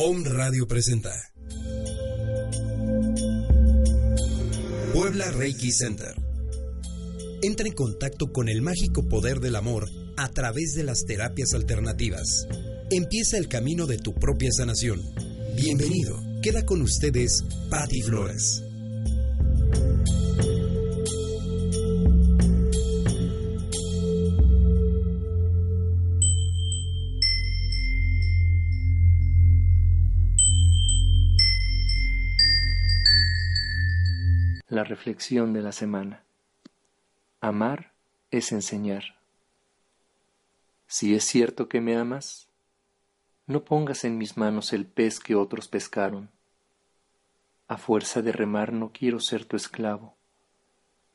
Home Radio presenta. Puebla Reiki Center. Entra en contacto con el mágico poder del amor a través de las terapias alternativas. Empieza el camino de tu propia sanación. Bienvenido. Queda con ustedes Patti Flores. La reflexión de la semana. Amar es enseñar. Si es cierto que me amas, no pongas en mis manos el pez que otros pescaron. A fuerza de remar no quiero ser tu esclavo,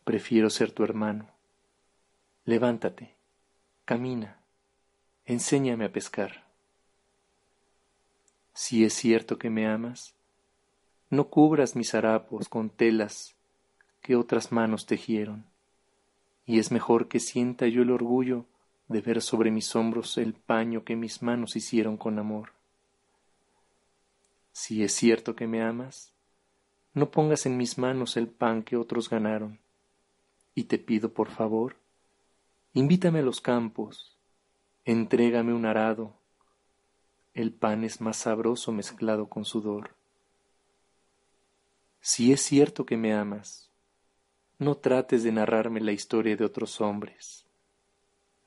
prefiero ser tu hermano. Levántate, camina, enséñame a pescar. Si es cierto que me amas, no cubras mis harapos con telas que otras manos tejieron, y es mejor que sienta yo el orgullo de ver sobre mis hombros el paño que mis manos hicieron con amor. Si es cierto que me amas, no pongas en mis manos el pan que otros ganaron, y te pido por favor, invítame a los campos, entrégame un arado, el pan es más sabroso mezclado con sudor. Si es cierto que me amas, no trates de narrarme la historia de otros hombres.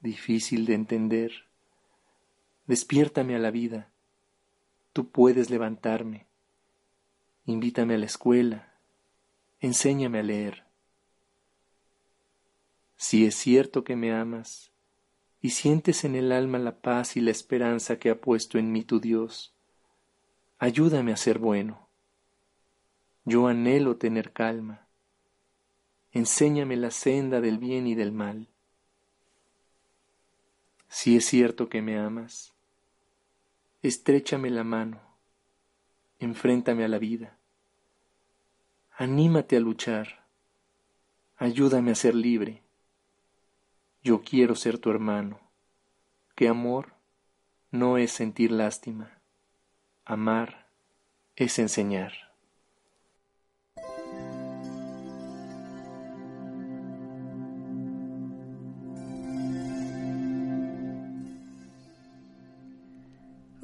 Difícil de entender. Despiértame a la vida. Tú puedes levantarme. Invítame a la escuela. Enséñame a leer. Si es cierto que me amas y sientes en el alma la paz y la esperanza que ha puesto en mí tu Dios, ayúdame a ser bueno. Yo anhelo tener calma enséñame la senda del bien y del mal. Si es cierto que me amas, estréchame la mano, enfréntame a la vida, anímate a luchar, ayúdame a ser libre. Yo quiero ser tu hermano, que amor no es sentir lástima, amar es enseñar.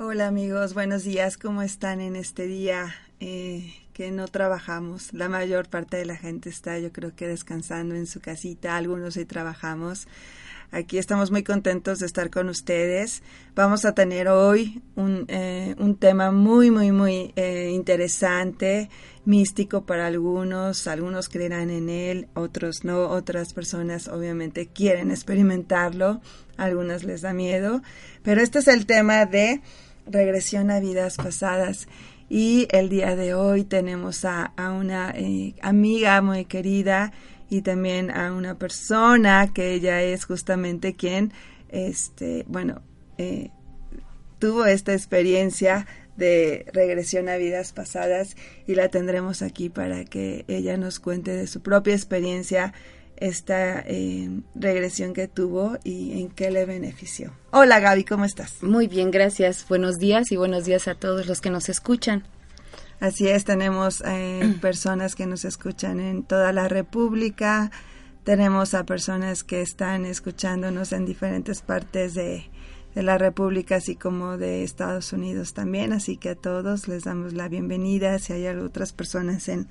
Hola amigos, buenos días, ¿cómo están en este día eh, que no trabajamos? La mayor parte de la gente está yo creo que descansando en su casita, algunos sí trabajamos. Aquí estamos muy contentos de estar con ustedes. Vamos a tener hoy un, eh, un tema muy, muy, muy eh, interesante, místico para algunos. Algunos creerán en él, otros no. Otras personas obviamente quieren experimentarlo. algunas les da miedo. Pero este es el tema de regresión a vidas pasadas. Y el día de hoy tenemos a, una eh, amiga muy querida y también a una persona que ella es justamente quien, este, bueno, eh, tuvo esta experiencia de regresión a vidas pasadas y la tendremos aquí para que ella nos cuente de su propia experiencia esta eh, regresión que tuvo y en qué le benefició. Hola Gaby, ¿cómo estás? Muy bien, gracias. Buenos días y buenos días a todos los que nos escuchan. Así es, tenemos eh, personas que nos escuchan en toda la República, tenemos a personas que están escuchándonos en diferentes partes de, de la República, así como de Estados Unidos también, así que a todos les damos la bienvenida. Si hay otras personas en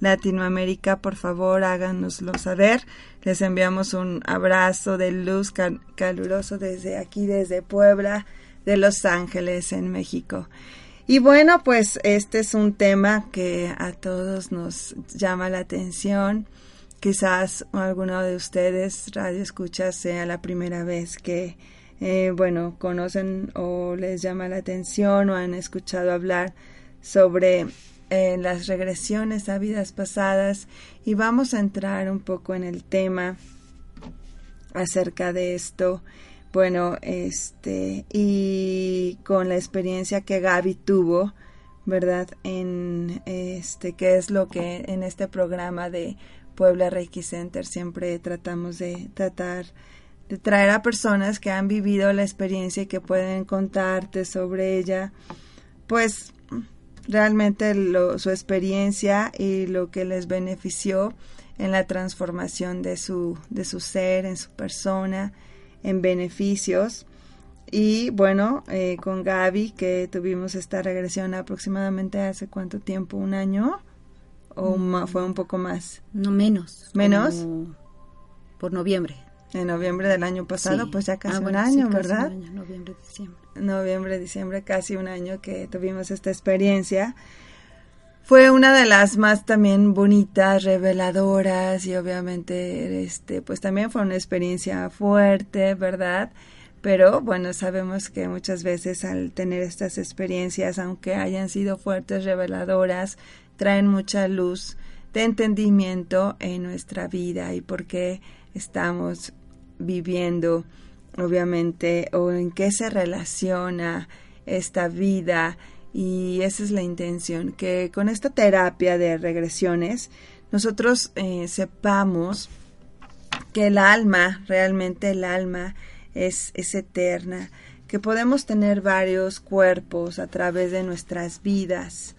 Latinoamérica, por favor háganoslo saber. Les enviamos un abrazo de luz caluroso desde aquí, desde Puebla, de Los Ángeles, en México. Y bueno, pues este es un tema que a todos nos llama la atención. Quizás alguno de ustedes, Radio Escucha, sea la primera vez que eh, bueno, conocen o les llama la atención o han escuchado hablar sobre eh, las regresiones a vidas pasadas y vamos a entrar un poco en el tema acerca de esto. Bueno, este, y con la experiencia que Gaby tuvo, ¿verdad? En este, que es lo que en este programa de Puebla Reiki Center siempre tratamos de tratar de traer a personas que han vivido la experiencia y que pueden contarte sobre ella, pues realmente su experiencia y lo que les benefició en la transformación de su, de su ser, en su persona, en beneficios. Y bueno, eh, con Gaby, que tuvimos esta regresión aproximadamente hace cuánto tiempo, un año, o mm. fue un poco más. No menos. Menos. Por noviembre. En noviembre del año pasado, pues ya casi ah, un año, ¿verdad? Un año, noviembre, diciembre. Noviembre, diciembre, casi un año que tuvimos esta experiencia. Fue una de las más también bonitas, reveladoras y obviamente este pues también fue una experiencia fuerte, ¿verdad? Pero bueno, sabemos que muchas veces al tener estas experiencias, aunque hayan sido fuertes, reveladoras, traen mucha luz de entendimiento en nuestra vida y por qué estamos viviendo, obviamente, o en qué se relaciona esta vida. Y esa es la intención, que con esta terapia de regresiones nosotros eh, sepamos que el alma, realmente el alma es, es eterna, que podemos tener varios cuerpos a través de nuestras vidas,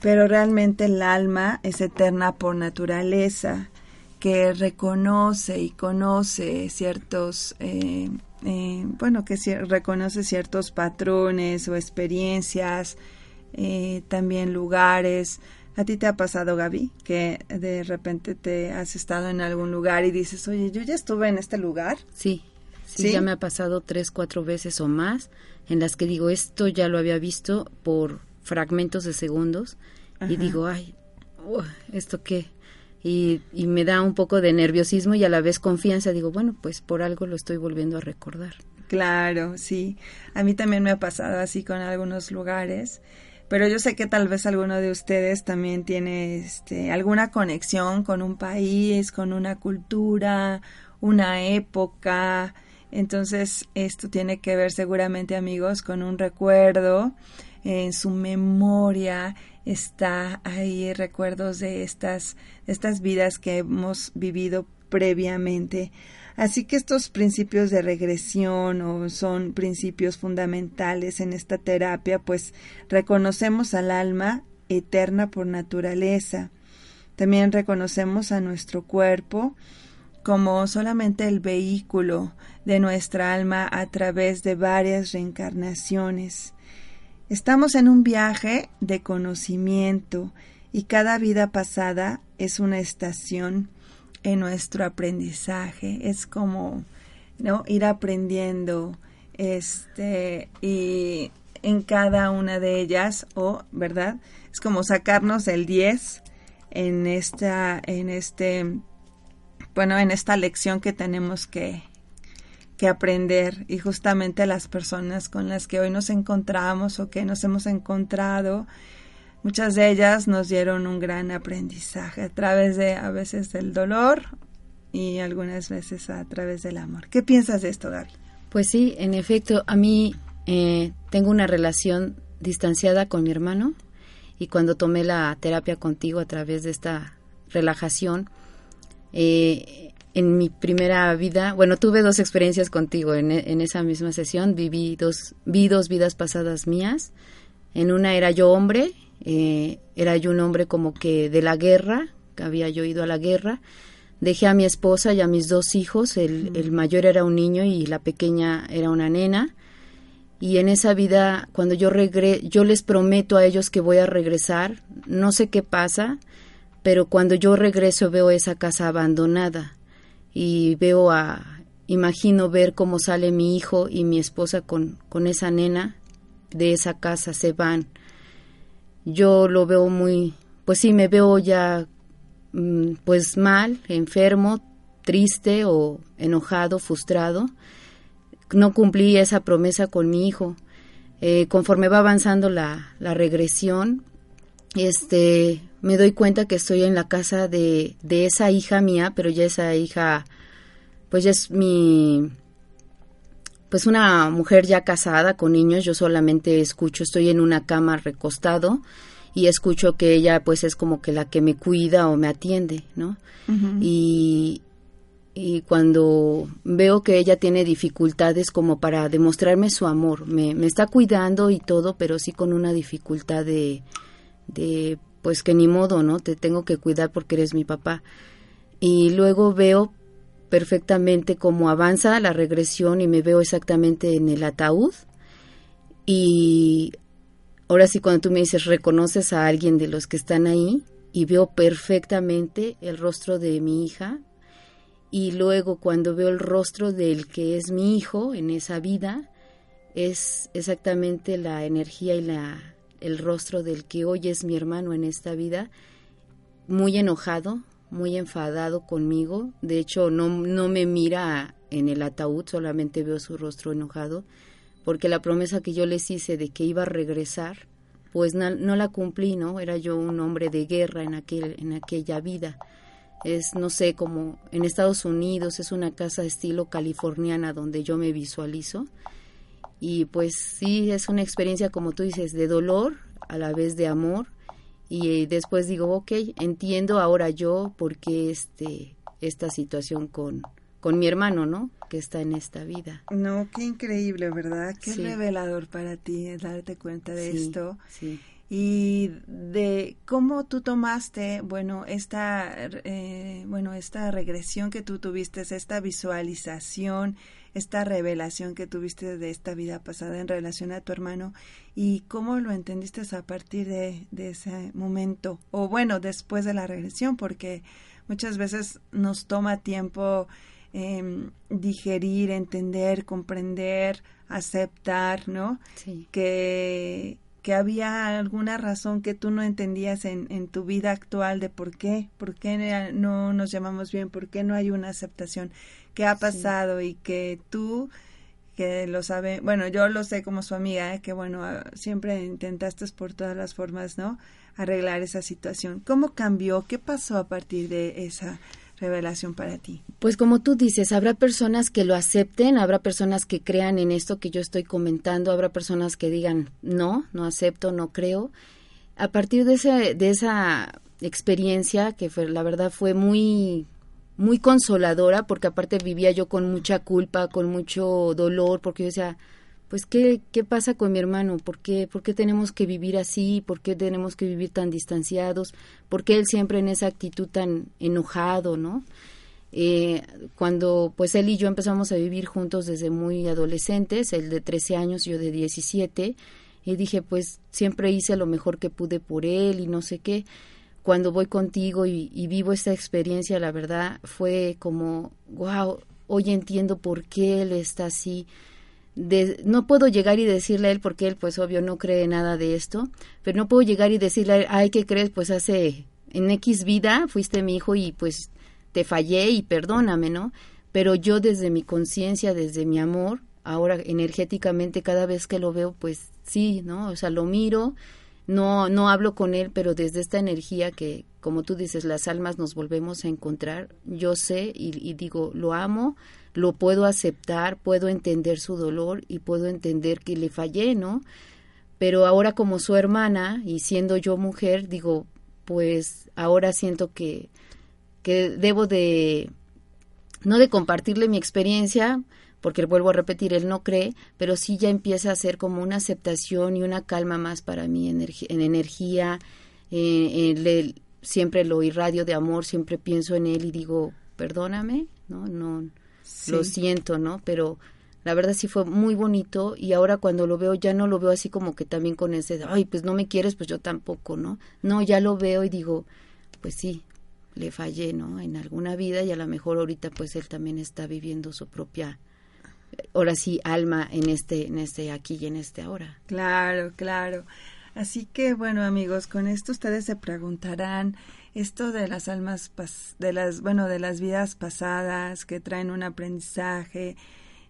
pero realmente el alma es eterna por naturaleza, que reconoce y conoce ciertos eh, eh, bueno, que reconoce ciertos patrones o experiencias, eh, también lugares. ¿A ti te ha pasado, Gaby, que de repente te has estado en algún lugar y dices, oye, yo ya estuve en este lugar? Sí, sí, ya me ha pasado tres, cuatro veces o más en las que digo, esto ya lo había visto por fragmentos de segundos y digo, ay, ¿esto qué? Y, me da un poco de nerviosismo y a la vez confianza. Digo, bueno, pues por algo lo estoy volviendo a recordar. Claro, sí. A mí también me ha pasado así con algunos lugares, pero yo sé que tal vez alguno de ustedes también tiene este, alguna conexión con un país, con una cultura, una época. Entonces, esto tiene que ver seguramente, amigos, con un recuerdo en su memoria está ahí recuerdos de estas, estas vidas que hemos vivido previamente. Así que estos principios de regresión o son principios fundamentales en esta terapia, pues reconocemos al alma eterna por naturaleza. También reconocemos a nuestro cuerpo como solamente el vehículo de nuestra alma a través de varias reencarnaciones. Estamos en un viaje de conocimiento y cada vida pasada es una estación en nuestro aprendizaje. Es como ¿no? ir aprendiendo este y en cada una de ellas o verdad es como sacarnos el 10 en esta en este bueno en esta lección que tenemos que que aprender y justamente las personas con las que hoy nos encontramos o que nos hemos encontrado, muchas de ellas nos dieron un gran aprendizaje a través de a veces del dolor y algunas veces a través del amor. ¿Qué piensas de esto, Gaby? Pues sí, en efecto, a mí eh, tengo una relación distanciada con mi hermano y cuando tomé la terapia contigo a través de esta relajación, eh, en mi primera vida, bueno, tuve dos experiencias contigo en, en, esa misma sesión, viví dos, vi dos vidas pasadas mías. En una era yo hombre, eh, era yo un hombre como que de la guerra, que había yo ido a la guerra. Dejé a mi esposa y a mis dos hijos, el, el mayor era un niño y la pequeña era una nena. Y en esa vida, cuando yo regre yo les prometo a ellos que voy a regresar, no sé qué pasa, pero cuando yo regreso veo esa casa abandonada y veo a, imagino ver cómo sale mi hijo y mi esposa con, con esa nena de esa casa, se van. Yo lo veo muy, pues sí, me veo ya mm, pues mal, enfermo, triste o enojado, frustrado, no cumplí esa promesa con mi hijo. Eh, conforme va avanzando la, la, regresión, este, me doy cuenta que estoy en la casa de, de esa hija mía, pero ya esa hija, pues ya es mi, pues una mujer ya casada con niños, yo solamente escucho, estoy en una cama recostado y escucho que ella pues es como que la que me cuida o me atiende, ¿no? y, y cuando veo que ella tiene dificultades como para demostrarme su amor, me, me está cuidando y todo, pero sí con una dificultad de, de, pues que ni modo, ¿no? Te tengo que cuidar porque eres mi papá. Y luego veo perfectamente cómo avanza la regresión y me veo exactamente en el ataúd. Y ahora sí, cuando tú me dices, reconoces a alguien de los que están ahí, y veo perfectamente el rostro de mi hija y luego cuando veo el rostro del que es mi hijo en esa vida, es exactamente la energía y la, el rostro del que hoy es mi hermano en esta vida, muy enojado, muy enfadado conmigo. De hecho, no, no me mira en el ataúd, solamente veo su rostro enojado, porque la promesa que yo les hice de que iba a regresar, pues no, no la cumplí, ¿no? Era yo un hombre de guerra en, aquel, en aquella vida es, no sé, como en Estados Unidos, es una casa estilo californiana donde yo me visualizo. Y pues sí, es una experiencia, como tú dices, de dolor, a la vez de amor. Y después digo, ok, entiendo ahora yo por qué este, esta situación con, con mi hermano, ¿no? Que está en esta vida. No, qué increíble, ¿verdad? Qué revelador para ti darte cuenta de esto. Sí y de cómo tú tomaste, bueno, esta, eh, bueno, esta regresión que tú tuviste, esta visualización, esta revelación que tuviste de esta vida pasada en relación a tu hermano y cómo lo entendiste a partir de, de ese momento o bueno, después de la regresión, porque muchas veces nos toma tiempo eh, digerir, entender, comprender, aceptar, ¿no? Sí. Que que había alguna razón que tú no entendías en, en tu vida actual de por qué, por qué no nos llamamos bien, por qué no hay una aceptación, qué ha pasado y que tú que lo sabe, bueno, yo lo sé como su amiga, ¿eh? que bueno, ah, siempre intentaste por todas las formas, ¿no? Arreglar esa situación. ¿Cómo cambió? ¿Qué pasó a partir de esa revelación para ti? Pues como tú dices, habrá personas que lo acepten, habrá personas que crean en esto que yo estoy comentando, habrá personas que digan, no, no acepto, no creo. A partir de, ese, de esa experiencia, que fue, la verdad fue muy muy consoladora porque aparte vivía yo con mucha culpa, con mucho dolor, porque yo decía, pues ¿qué, qué pasa con mi hermano? ¿Por qué, ¿Por qué tenemos que vivir así? ¿Por qué tenemos que vivir tan distanciados? ¿Por qué él siempre en esa actitud tan enojado, no? Eh, cuando pues él y yo empezamos a vivir juntos desde muy adolescentes, él de 13 años, yo de 17, y dije pues siempre hice lo mejor que pude por él y no sé qué. Cuando voy contigo y, vivo esta experiencia, la verdad fue como, wow, hoy entiendo por qué él está así, no puedo llegar y decirle a él, porque él pues obvio no cree nada de esto, pero no puedo llegar y decirle a él, ay, ¿qué crees? Pues hace, en X vida fuiste mi hijo y pues te fallé y perdóname, ¿no? Pero yo desde mi conciencia, desde mi amor, ahora energéticamente cada vez que lo veo, pues sí, ¿no? O sea, lo miro, no, no hablo con él, pero desde esta energía que, como tú dices, las almas nos volvemos a encontrar, yo sé y digo, lo amo, lo puedo aceptar, puedo entender su dolor y puedo entender que le fallé, ¿no? Pero ahora como su hermana y siendo yo mujer, digo, pues ahora siento que, que debo de, no de compartirle mi experiencia, porque vuelvo a repetir, él no cree, pero sí ya empieza a ser como una aceptación y una calma más para mí en energía, eh, siempre lo irradio de amor, siempre pienso en él y digo, perdóname, ¿no? No, lo siento, ¿no? Pero la verdad sí fue muy bonito y ahora cuando lo veo ya no lo veo así como que también con ese, ay, pues no me quieres, pues yo tampoco, ¿no? No, ya lo veo y digo, pues sí, le fallé, ¿no? En alguna vida y a lo mejor ahorita pues él también está viviendo su propia ahora sí alma en este en este aquí y en este ahora. Claro, claro. Así que bueno, amigos, con esto ustedes se preguntarán esto de las almas, de las, bueno, de las vidas pasadas que traen un aprendizaje,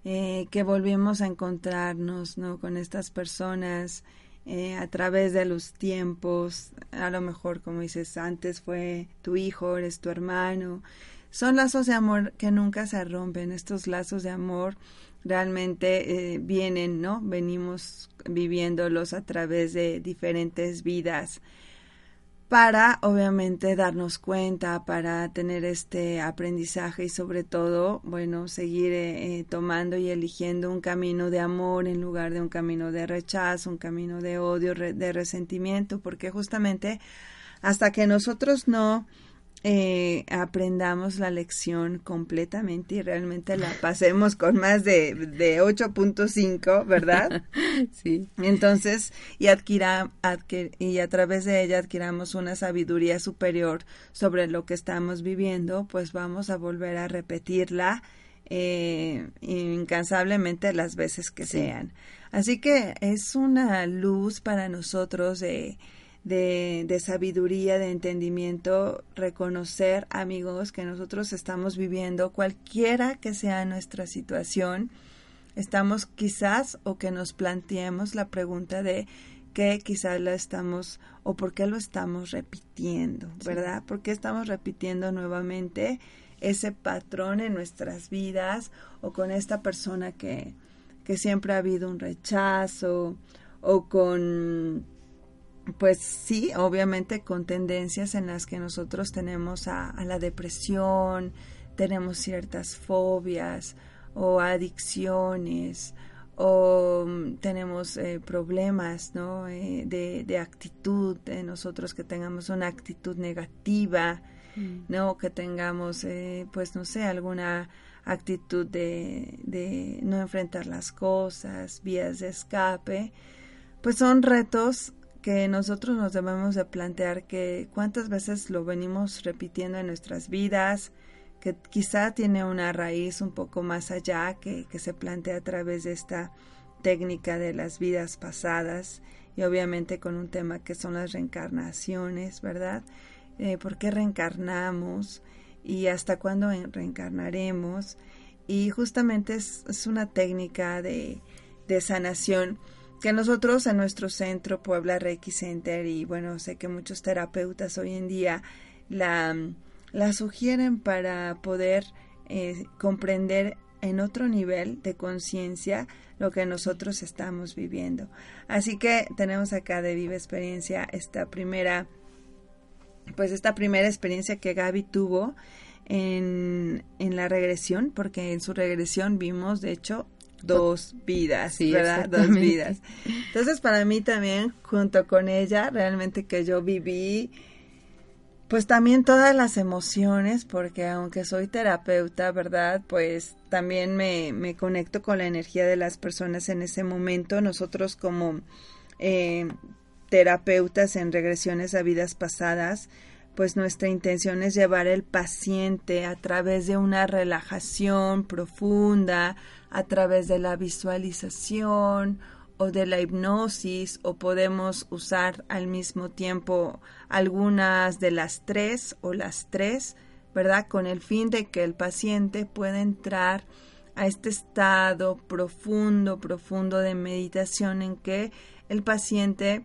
eh, que volvimos a encontrarnos, ¿no? Con estas personas eh, a través de los tiempos, a lo mejor como dices, antes fue tu hijo, eres tu hermano, son lazos de amor que nunca se rompen, estos lazos de amor realmente eh, vienen, ¿no? Venimos viviéndolos a través de diferentes vidas para obviamente darnos cuenta, para tener este aprendizaje y sobre todo, bueno, seguir eh, eh, tomando y eligiendo un camino de amor en lugar de un camino de rechazo, un camino de odio, de resentimiento, porque justamente hasta que nosotros no eh, aprendamos la lección completamente y realmente la pasemos con más de, de 8.5, ¿verdad? Sí. Entonces, y, adquira, y a través de ella adquiramos una sabiduría superior sobre lo que estamos viviendo, pues vamos a volver a repetirla eh, incansablemente las veces que sean. Así que es una luz para nosotros de de, sabiduría, de entendimiento, reconocer, amigos, que nosotros estamos viviendo, cualquiera que sea nuestra situación, estamos quizás o que nos planteemos la pregunta de qué quizás la estamos o por qué lo estamos repitiendo, ¿verdad? ¿Por qué estamos repitiendo nuevamente ese patrón en nuestras vidas o con esta persona que, que siempre ha habido un rechazo o con pues sí, obviamente con tendencias en las que nosotros tenemos a, la depresión, tenemos ciertas fobias o adicciones o mm, tenemos eh, problemas ¿no? Eh, de, de, actitud, de nosotros que tengamos una actitud negativa, mm. ¿no? que tengamos, eh, pues no sé, alguna actitud de, de no enfrentar las cosas, vías de escape, pues son retos que nosotros nos debemos de plantear que cuántas veces lo venimos repitiendo en nuestras vidas, que quizá tiene una raíz un poco más allá que, que se plantea a través de esta técnica de las vidas pasadas y obviamente con un tema que son las reencarnaciones, ¿verdad? Eh, ¿Por qué reencarnamos? y hasta cuándo reencarnaremos. Y justamente es, es una técnica de, de sanación que nosotros en nuestro centro Puebla Reiki Center y bueno, sé que muchos terapeutas hoy en día la, la sugieren para poder eh, comprender en otro nivel de conciencia lo que nosotros estamos viviendo. Así que tenemos acá de viva experiencia esta primera, pues esta primera experiencia que Gaby tuvo en, en la regresión, porque en su regresión vimos, de hecho, dos vidas, ¿verdad? Dos vidas. Entonces, para mí también, junto con ella, realmente que yo viví, pues también todas las emociones, porque aunque soy terapeuta, ¿verdad? Pues también me, me conecto con la energía de las personas en ese momento. Nosotros como eh, terapeutas en regresiones a vidas pasadas, pues nuestra intención es llevar el paciente a través de una relajación profunda, a través de la visualización o de la hipnosis o podemos usar al mismo tiempo algunas de las tres o las tres, ¿verdad? Con el fin de que el paciente pueda entrar a este estado profundo, profundo de meditación en que el paciente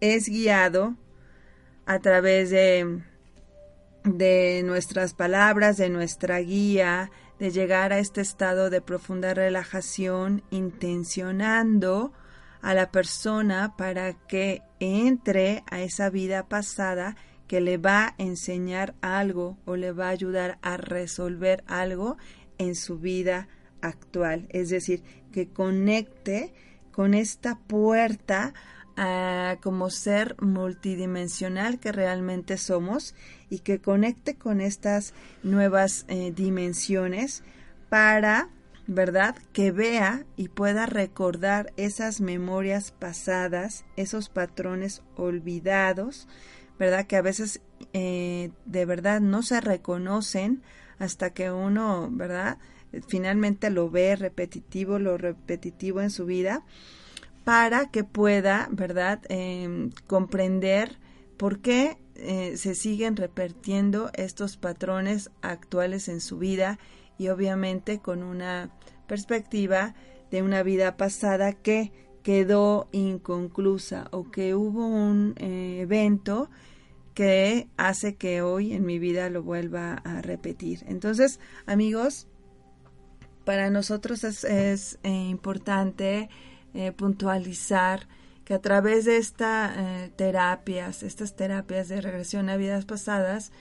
es guiado a través de, de nuestras palabras, de nuestra guía, de llegar a este estado de profunda relajación, intencionando a la persona para que entre a esa vida pasada que le va a enseñar algo o le va a ayudar a resolver algo en su vida actual. Es decir, que conecte con esta puerta como ser multidimensional que realmente somos y que conecte con estas nuevas eh, dimensiones para, ¿verdad? Que vea y pueda recordar esas memorias pasadas, esos patrones olvidados, ¿verdad? Que a veces eh, de verdad no se reconocen hasta que uno, ¿verdad? Finalmente lo ve repetitivo, lo repetitivo en su vida para que pueda, ¿verdad?, em, comprender por qué eh, se siguen repitiendo estos patrones actuales en su vida y obviamente con una perspectiva de una vida pasada que quedó inconclusa o que hubo un eh, evento que hace que hoy en mi vida lo vuelva a repetir. Entonces, amigos, para nosotros es, eh, importante eh, puntualizar que a través de estas terapias, estas terapias de regresión a vidas pasadas,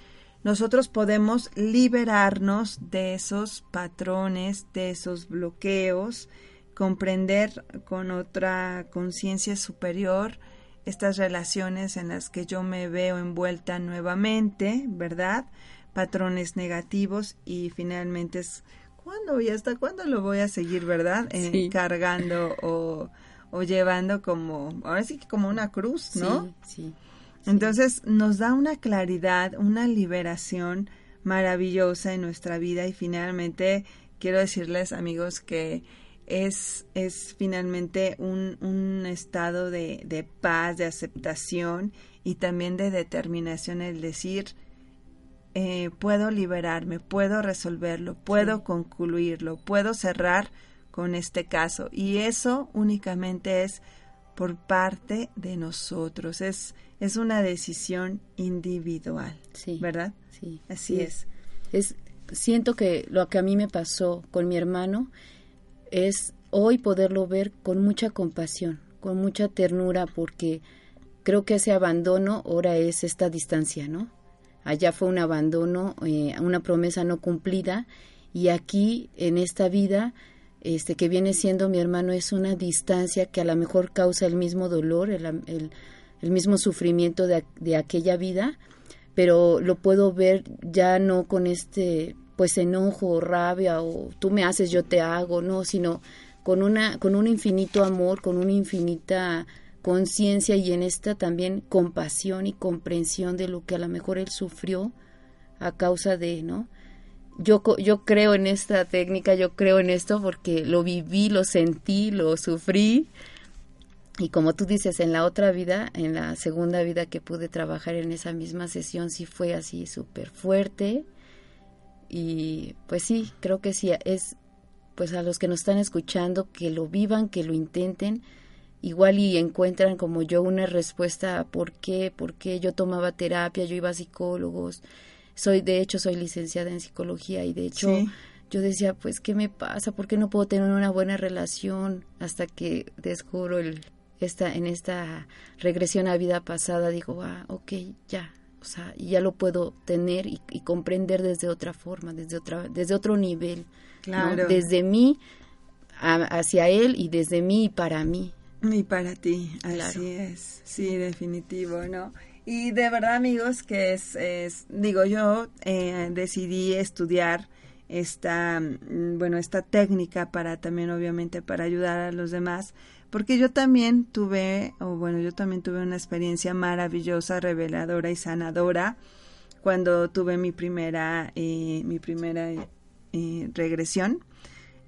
nosotros podemos liberarnos de esos patrones, de esos bloqueos, comprender con otra conciencia superior estas relaciones en las que yo me veo envuelta nuevamente, ¿verdad? Patrones negativos y finalmente es cuándo y hasta cuándo lo voy a seguir, ¿verdad? Eh, cargando o, o, llevando como, ahora sí que como una cruz, ¿no? Sí, sí. Entonces nos da una claridad, una liberación maravillosa en nuestra vida y finalmente quiero decirles amigos que es, es finalmente un, un estado de, de, paz, de aceptación y también de determinación, el decir, eh, puedo liberarme, puedo resolverlo, puedo concluirlo, puedo cerrar con este caso. Y eso únicamente es por parte de nosotros, es, es una decisión individual, sí, ¿verdad? Sí, así es. es. Siento que lo que a mí me pasó con mi hermano, es hoy poderlo ver con mucha compasión, con mucha ternura, porque creo que ese abandono ahora es esta distancia, ¿no? Allá fue un abandono, eh, una promesa no cumplida, y aquí, en esta vida, este que viene siendo mi hermano, es una distancia que a lo mejor causa el mismo dolor, el, el, el mismo sufrimiento de, de aquella vida, pero lo puedo ver ya no con este pues enojo o rabia o tú me haces, yo te hago, no, sino con una con un infinito amor, con una infinita conciencia y en esta también compasión y comprensión de lo que a lo mejor él sufrió a causa de, ¿no? Yo, yo creo en esta técnica, yo creo en esto porque lo viví, lo sentí, lo sufrí. Y como tú dices, en la otra vida, en la segunda vida que pude trabajar en esa misma sesión, sí fue así súper fuerte, y pues sí, creo que sí, es pues a los que nos están escuchando que lo vivan, que lo intenten, igual y encuentran como yo una respuesta a por qué, por qué yo tomaba terapia, yo iba a psicólogos, soy de hecho soy licenciada en psicología y de hecho yo decía, pues qué me pasa, por qué no puedo tener una buena relación hasta que descubro el esta en esta regresión a vida pasada digo, ah, ok, ya, o sea, ya lo puedo tener y, comprender desde otra forma, desde otra, desde otro nivel, claro. desde mí hacia él y desde mí y para mí. Y para ti, así es, sí, definitivo, ¿no? Y de verdad, amigos, que es, es digo, yo eh, decidí estudiar esta, mm, bueno, esta técnica para también, obviamente, para ayudar a los demás, porque yo también tuve, o bueno, yo también tuve una experiencia maravillosa, reveladora y sanadora cuando tuve mi primera, eh, mi primera eh, regresión.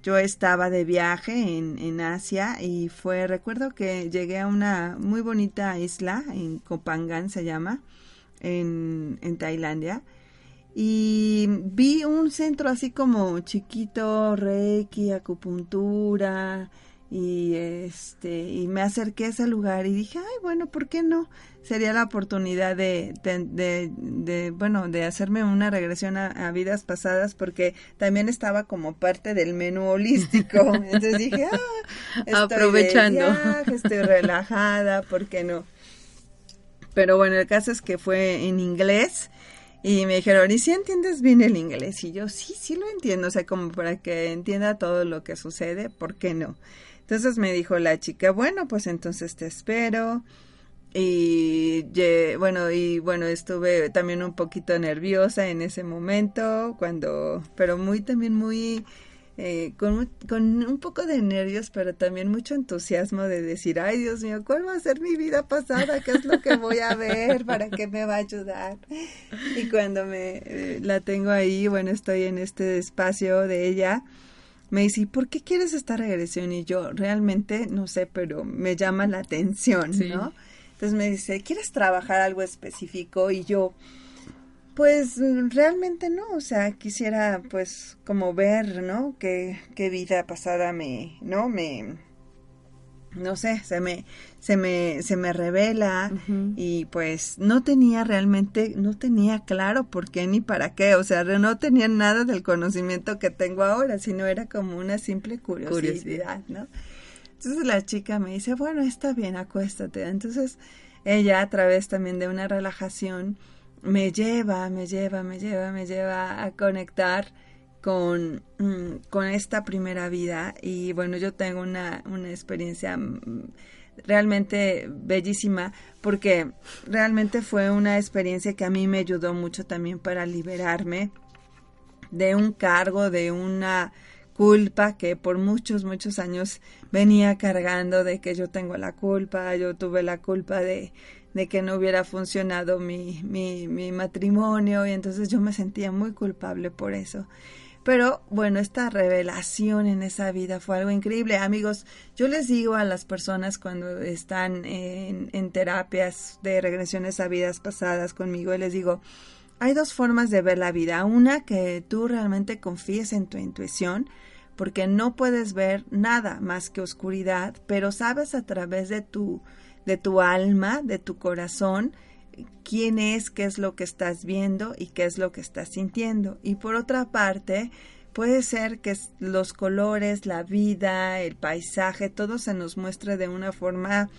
Yo estaba de viaje en, en, Asia y fue, recuerdo que llegué a una muy bonita isla, en Kopangan se llama, en, en Tailandia, y vi un centro así como chiquito, reiki, acupuntura, y este y me acerqué a ese lugar y dije ay bueno por qué no sería la oportunidad de, de, de, bueno de hacerme una regresión a, vidas pasadas porque también estaba como parte del menú holístico entonces dije ah estoy aprovechando estoy relajada por qué no pero bueno el caso es que fue en inglés y me dijeron, ¿y si entiendes bien el inglés? Y yo, sí, sí lo entiendo, o sea, como para que entienda todo lo que sucede, ¿por qué no? Entonces me dijo la chica, bueno, pues entonces te espero. Y bueno, y bueno, estuve también un poquito nerviosa en ese momento, cuando, pero muy también muy, eh, con, con un poco de nervios, pero también mucho entusiasmo de decir, ay Dios mío, ¿cuál va a ser mi vida pasada? ¿Qué es lo que voy a ver? ¿Para qué me va a ayudar? Y cuando me eh, la tengo ahí, bueno, estoy en este espacio de ella, me dice, ¿por qué quieres esta regresión? Y yo realmente no sé, pero me llama la atención, ¿no? Entonces me dice, ¿quieres trabajar algo específico? Y yo, Pues realmente no, o sea, quisiera pues como ver, ¿no? Qué, qué vida pasada me, ¿no? Me, no sé, se me, se me, se me revela y pues no tenía realmente, no tenía claro por qué ni para qué, o sea, no tenía nada del conocimiento que tengo ahora, sino era como una simple curiosidad, ¿no? Entonces la chica me dice, bueno, está bien, acuéstate. Entonces ella a través también de una relajación me lleva, me lleva, me lleva, me lleva a conectar con, mm, con esta primera vida y bueno, yo tengo una, una experiencia mm, realmente bellísima porque realmente fue una experiencia que a mí me ayudó mucho también para liberarme de un cargo, de una culpa que por muchos, muchos años venía cargando de que yo tengo la culpa, yo tuve la culpa de, de que no hubiera funcionado mi, mi, mi matrimonio y entonces yo me sentía muy culpable por eso. Pero bueno, esta revelación en esa vida fue algo increíble. Amigos, yo les digo a las personas cuando están en, terapias de regresiones a vidas pasadas conmigo, les digo, hay dos formas de ver la vida. Una, que tú realmente confíes en tu intuición, porque no puedes ver nada más que oscuridad, pero sabes a través de tu, de tu alma, de tu corazón, quién es, qué es lo que estás viendo y qué es lo que estás sintiendo. Y por otra parte, puede ser que los colores, la vida, el paisaje, todo se nos muestre de una forma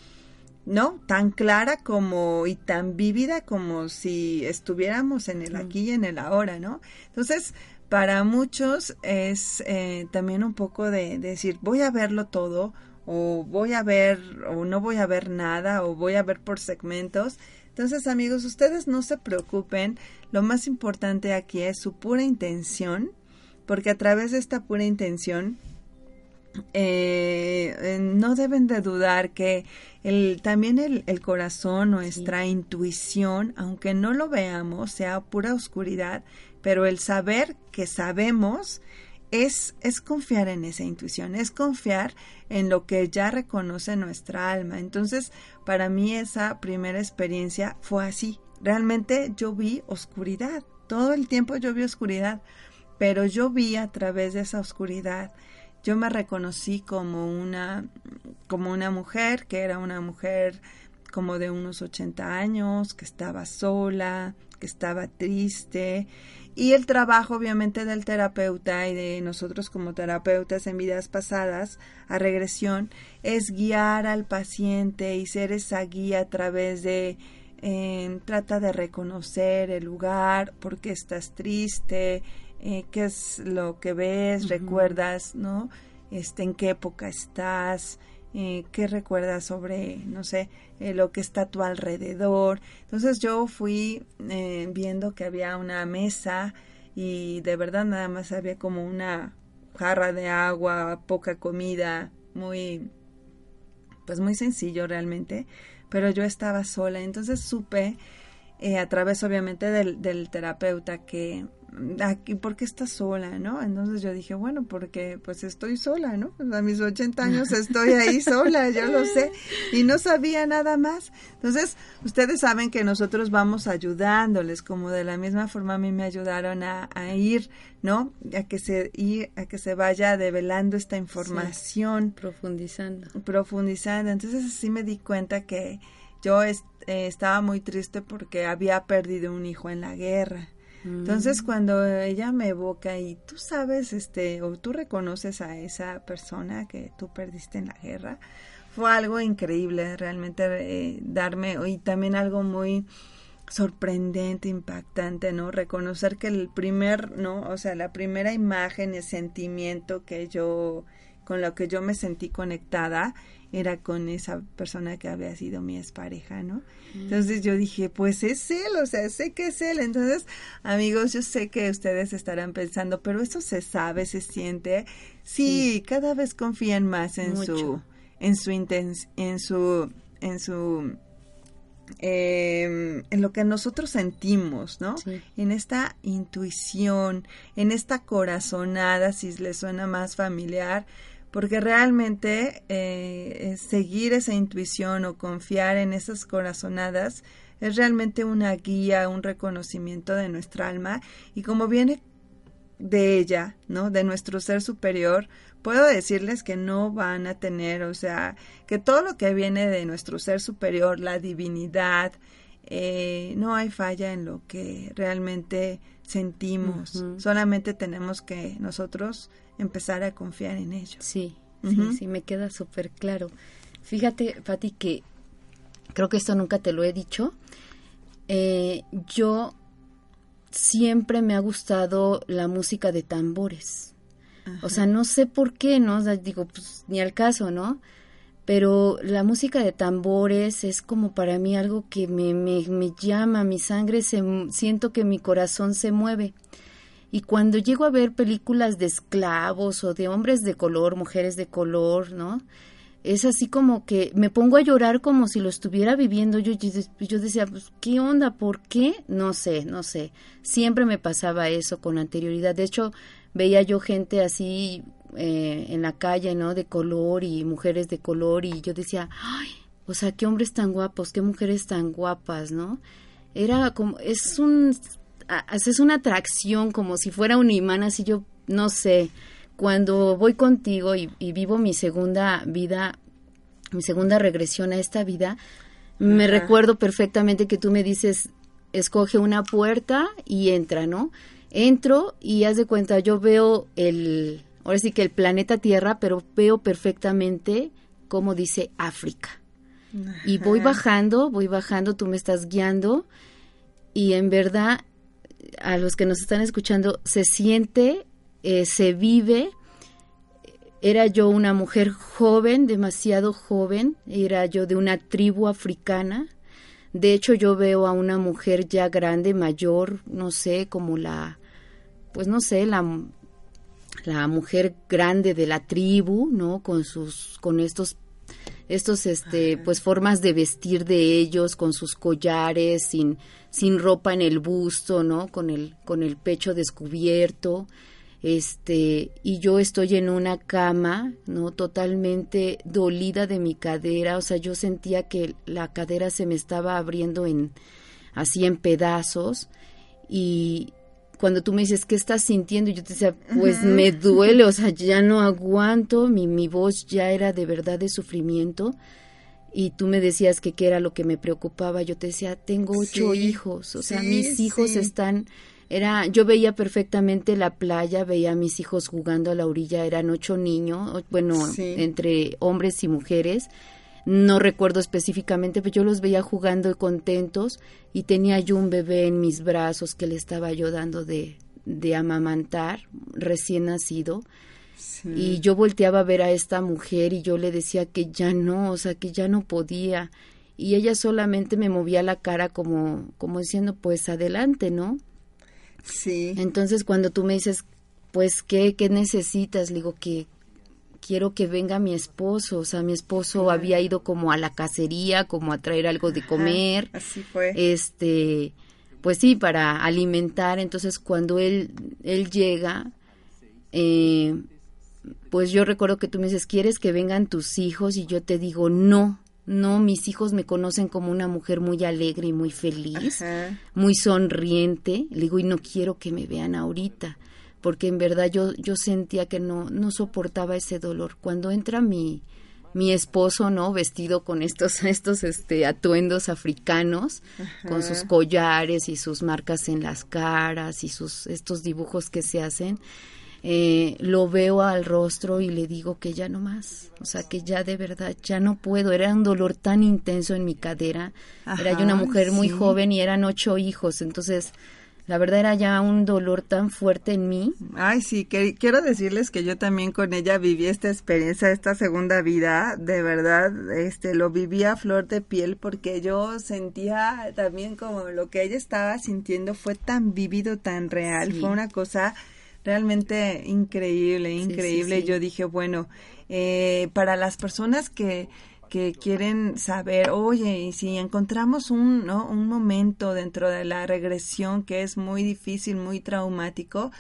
¿no? Tan clara como y tan vívida como si estuviéramos en el aquí y en el ahora, ¿no? Entonces, para muchos es eh, también un poco de, de, decir, voy a verlo todo, o voy a ver, o no voy a ver nada, o voy a ver por segmentos. Entonces, amigos, ustedes no se preocupen. Lo más importante aquí es su pura intención, porque a través de esta pura intención, eh, no deben de dudar que el, también el, el corazón, nuestra intuición, aunque no lo veamos, sea pura oscuridad, pero el saber que sabemos es, es confiar en esa intuición, es confiar en lo que ya reconoce nuestra alma. Entonces, para mí esa primera experiencia fue así. Realmente yo vi oscuridad, todo el tiempo yo vi oscuridad, pero yo vi a través de esa oscuridad, yo me reconocí como una, como una mujer, que era una mujer como de unos 80 años, que estaba sola, que estaba triste, y el trabajo obviamente del terapeuta y de nosotros como terapeutas en vidas pasadas a regresión es guiar al paciente y ser esa guía a través de eh, trata de reconocer el lugar, por qué estás triste, eh, qué es lo que ves, recuerdas, ¿no? Este, en qué época estás, eh, qué recuerdas sobre, no sé, eh, lo que está a tu alrededor. Entonces yo fui eh, viendo que había una mesa y de verdad nada más había como una jarra de agua, poca comida, muy, pues muy sencillo realmente, pero yo estaba sola. Entonces supe, a través obviamente del, del terapeuta, que aquí, ¿por qué estás sola, no? Entonces yo dije, bueno, porque pues estoy sola, ¿no? a mis 80 años estoy ahí sola, yo lo sé, y no sabía nada más. Entonces, ustedes saben que nosotros vamos ayudándoles, como de la misma forma a mí me ayudaron a, ir, ¿no? A que se ir, a que se vaya develando esta información. profundizando. Profundizando. Entonces así me di cuenta que yo eh, estaba muy triste porque había perdido un hijo en la guerra. Entonces, mm. cuando ella me evoca y tú sabes, este, o tú reconoces a esa persona que tú perdiste en la guerra, fue algo increíble, realmente eh, darme, y también algo muy sorprendente, impactante, ¿no? Reconocer que el primer, ¿no? O sea, la primera imagen y sentimiento que yo, con lo que yo me sentí conectada, era con esa persona que había sido mi expareja, ¿no? Mm. Entonces yo dije, pues es él, o sea, sé que es él. Entonces, amigos, yo sé que ustedes estarán pensando, pero eso se sabe, se siente. Sí, cada vez confían más en su, en su intens en su, en su, em, en lo que nosotros sentimos, ¿no? En esta intuición, en esta corazonada, si les suena más familiar, porque realmente eh, seguir esa intuición o confiar en esas corazonadas es realmente una guía, un reconocimiento de nuestra alma y como viene de ella, ¿no? De nuestro ser superior, puedo decirles que no van a tener, o sea, que todo lo que viene de nuestro ser superior, la divinidad, eh, no hay falla en lo que realmente sentimos. Solamente tenemos que nosotros empezar a confiar en ello. Sí, sí, sí, me queda súper claro. Fíjate, Pati, que creo que esto nunca te lo he dicho. Eh, yo siempre me ha gustado la música de tambores. O sea, no sé por qué, ¿no? digo, pues ni al caso, ¿no? Pero la música de tambores es como para mí algo que me, me, me llama, mi sangre, se, siento que mi corazón se mueve. Y cuando llego a ver películas de esclavos o de hombres de color, mujeres de color, ¿no? es así como que me pongo a llorar como si lo estuviera viviendo. Yo, yo decía, pues, ¿qué onda? ¿Por qué? No sé, no sé. Siempre me pasaba eso con anterioridad. De hecho, veía yo gente así eh, en la calle, ¿no? De color y mujeres de color y yo decía, ay, o sea, qué hombres tan guapos, qué mujeres tan guapas, ¿no? Era como, es un, es una atracción como si fuera un imán, así yo, no sé cuando voy contigo y, vivo mi segunda vida, mi segunda regresión a esta vida, me recuerdo perfectamente que tú me dices, escoge una puerta y entra, ¿no? Entro y haz de cuenta, yo veo el, ahora sí que el planeta Tierra, pero veo perfectamente cómo dice África. Y voy bajando, voy bajando, tú me estás guiando y en verdad a los que nos están escuchando se siente eh, se vive. Era yo una mujer joven, demasiado joven, era yo de una tribu africana. De hecho, yo veo a una mujer ya grande, mayor, no sé, como la, pues no sé, la, la mujer grande de la tribu, ¿no? Con sus, con estos, estos, este, pues formas de vestir de ellos, con sus collares, sin, sin ropa en el busto, ¿no? Con el, con el pecho descubierto. Este y yo estoy en una cama no totalmente dolida de mi cadera. O sea yo sentía que la cadera se me estaba abriendo en así en pedazos. Y cuando tú me dices qué estás sintiendo yo te decía pues me duele o sea ya no aguanto mi mi voz ya era de verdad de sufrimiento y tú me decías que qué era lo que me preocupaba yo te decía tengo ocho hijos o sea mis hijos están era, yo veía perfectamente la playa, veía a mis hijos jugando a la orilla, eran ocho niños, bueno, entre hombres y mujeres. No recuerdo específicamente, pero yo los veía jugando contentos y tenía yo un bebé en mis brazos que le estaba ayudando de, de amamantar, recién nacido. Y yo volteaba a ver a esta mujer y yo le decía que ya no, o sea, que ya no podía. Y ella solamente me movía la cara como, como diciendo, pues adelante, ¿no? Sí. Entonces cuando tú me dices, pues, ¿qué, qué necesitas? Le digo que quiero que venga mi esposo. O sea, mi esposo había ido como a la cacería, como a traer algo de comer. así fue. Este, pues sí, para alimentar. Entonces cuando él, él llega, eh, pues yo recuerdo que tú me dices, ¿quieres que vengan tus hijos? Y yo te digo, no, no, mis hijos me conocen como una mujer muy alegre y muy feliz, muy sonriente. Le digo, y no quiero que me vean ahorita, porque en verdad yo, yo sentía que no, no soportaba ese dolor. Cuando entra mi, mi esposo, ¿no? Vestido con estos, estos este, atuendos africanos, con sus collares y sus marcas en las caras y sus, estos dibujos que se hacen eh, lo veo al rostro y le digo que ya no más, o sea, que ya de verdad ya no puedo, era un dolor tan intenso en mi cadera, era yo una mujer muy joven y eran ocho hijos, entonces la verdad era ya un dolor tan fuerte en mí. Ay, sí, que, quiero decirles que yo también con ella viví esta experiencia, esta segunda vida, de verdad, este, lo viví a flor de piel porque yo sentía también como lo que ella estaba sintiendo fue tan vívido, tan real, fue una cosa realmente increíble, increíble. Yo dije, bueno, eh, para las personas que, que quieren saber, oye, y si encontramos un, un momento dentro de la regresión que es muy difícil, muy traumático,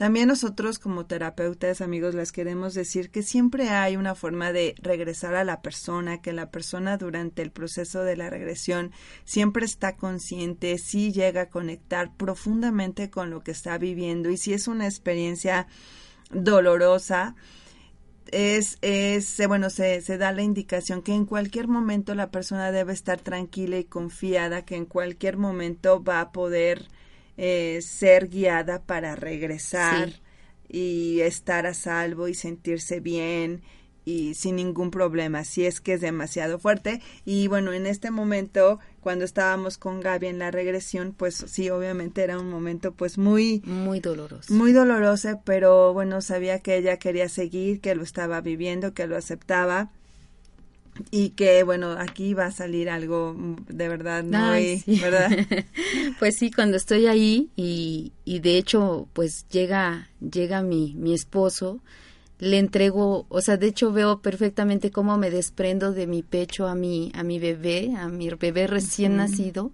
también nosotros como terapeutas, amigos, les queremos decir que siempre hay una forma de regresar a la persona, que la persona durante el proceso de la regresión siempre está consciente, si llega a conectar profundamente con lo que está viviendo y si es una experiencia dolorosa, es, es bueno, se, se da la indicación que en cualquier momento la persona debe estar tranquila y confiada, que en cualquier momento va a poder eh, ser guiada para regresar y estar a salvo y sentirse bien y sin ningún problema, si es que es demasiado fuerte. Y bueno, en este momento, cuando estábamos con Gaby en la regresión, pues sí, obviamente era un momento pues muy... Muy doloroso. Muy doloroso, pero bueno, sabía que ella quería seguir, que lo estaba viviendo, que lo aceptaba y que bueno aquí va a salir algo de verdad muy verdad pues sí cuando estoy ahí y, y de hecho pues llega llega mi mi esposo le entrego o sea de hecho veo perfectamente cómo me desprendo de mi pecho a mi a mi bebé a mi bebé recién nacido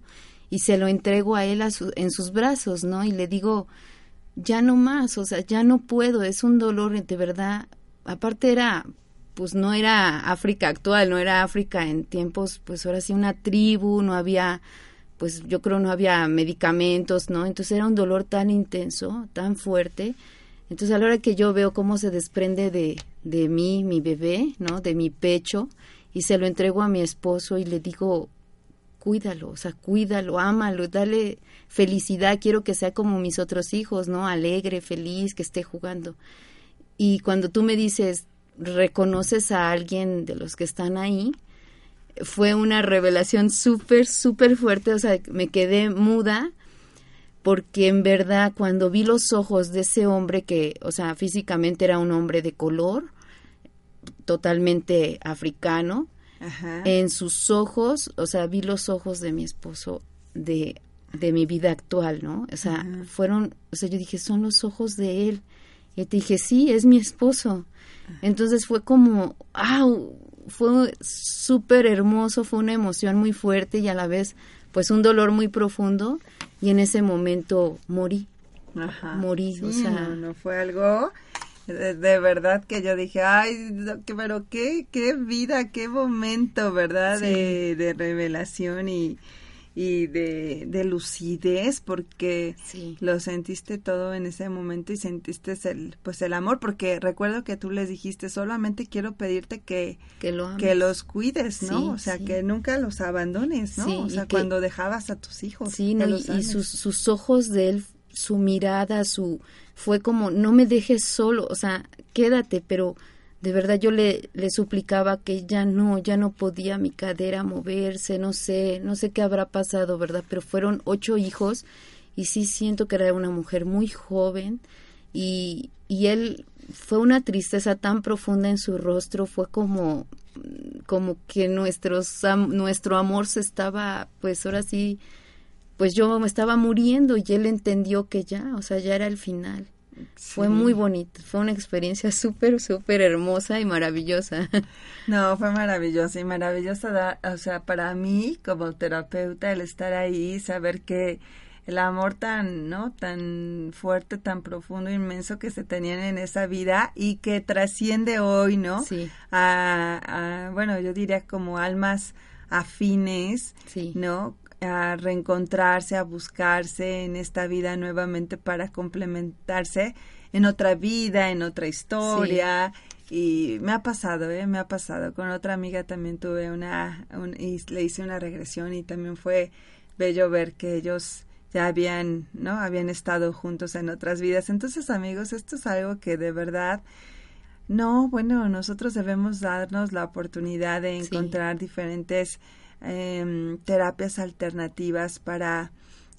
y se lo entrego a él a su, en sus brazos no y le digo ya no más o sea ya no puedo es un dolor de verdad aparte era pues no era África actual, no era África en tiempos, pues ahora sí una tribu, no había, pues yo creo no había medicamentos, ¿no? Entonces era un dolor tan intenso, tan fuerte. Entonces a la hora que yo veo cómo se desprende de, de mí, mi bebé, ¿no? De mi pecho, y se lo entrego a mi esposo y le digo, cuídalo, o sea, cuídalo, ámalo, dale felicidad, quiero que sea como mis otros hijos, ¿no? Alegre, feliz, que esté jugando. Y cuando tú me dices, reconoces a alguien de los que están ahí, fue una revelación súper, súper fuerte, o sea, me quedé muda porque en verdad cuando vi los ojos de ese hombre que, o sea, físicamente era un hombre de color, totalmente africano, en sus ojos, o sea, vi los ojos de mi esposo de, de mi vida actual, ¿no? O sea, fueron, o sea, yo dije, son los ojos de él. Y te dije, sí, es mi esposo. Entonces fue como, ah, fue súper hermoso, fue una emoción muy fuerte y a la vez pues un dolor muy profundo y en ese momento morí. Ajá. Morí, o sea, no, fue algo de, verdad que yo dije, ay, pero qué, qué vida, qué momento, ¿verdad? De, de revelación y, y de, de lucidez porque lo sentiste todo en ese momento y sentiste el pues el amor porque recuerdo que tú les dijiste solamente quiero pedirte que que, los cuides no o sea que nunca los abandones no o sea cuando dejabas a tus hijos sí y, sus, sus ojos de él su mirada su fue como no me dejes solo o sea quédate pero de verdad yo le, le suplicaba que ya no, ya no podía mi cadera moverse, no sé, no sé qué habrá pasado, ¿verdad? Pero fueron ocho hijos y sí siento que era una mujer muy joven y, y él fue una tristeza tan profunda en su rostro, fue como, como que nuestros, nuestro amor se estaba, pues ahora sí, pues yo me estaba muriendo y él entendió que ya, o sea, ya era el final. Fue muy bonito, fue una experiencia súper, súper hermosa y maravillosa. No, fue maravillosa y maravillosa, o sea, para mí como terapeuta el estar ahí, saber que el amor tan, ¿no? Tan fuerte, tan profundo, inmenso que se tenían en esa vida y que trasciende hoy, ¿no? Sí. A, bueno, yo diría como almas afines, sí. ¿no? A reencontrarse, a buscarse en esta vida nuevamente para complementarse en otra vida, en otra historia. Y me ha pasado, ¿eh? Me ha pasado. Con otra amiga también tuve una, y le hice una regresión y también fue bello ver que ellos ya habían, ¿no? Habían estado juntos en otras vidas. Entonces, amigos, esto es algo que de verdad, no, bueno, nosotros debemos darnos la oportunidad de encontrar diferentes eh, terapias alternativas para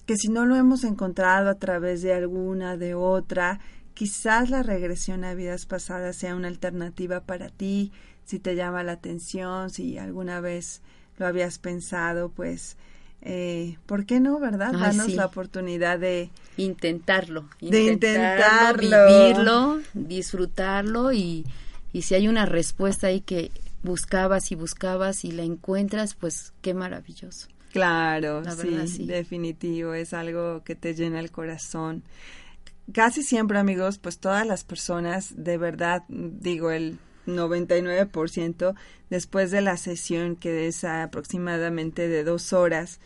que si no lo hemos encontrado a través de alguna, de otra, quizás la regresión a vidas pasadas sea una alternativa para ti, si te llama la atención, si alguna vez lo habías pensado, pues, eh, ¿por qué no, verdad? Danos la oportunidad de intentarlo, de intentarlo, vivirlo, disfrutarlo y, y si hay una respuesta ahí que buscabas y buscabas y la encuentras, pues qué maravilloso. Claro, sí, definitivo, es algo que te llena el corazón. casi siempre amigos, pues todas las personas, de verdad, digo, el 99% después de la sesión que es aproximadamente de dos horas,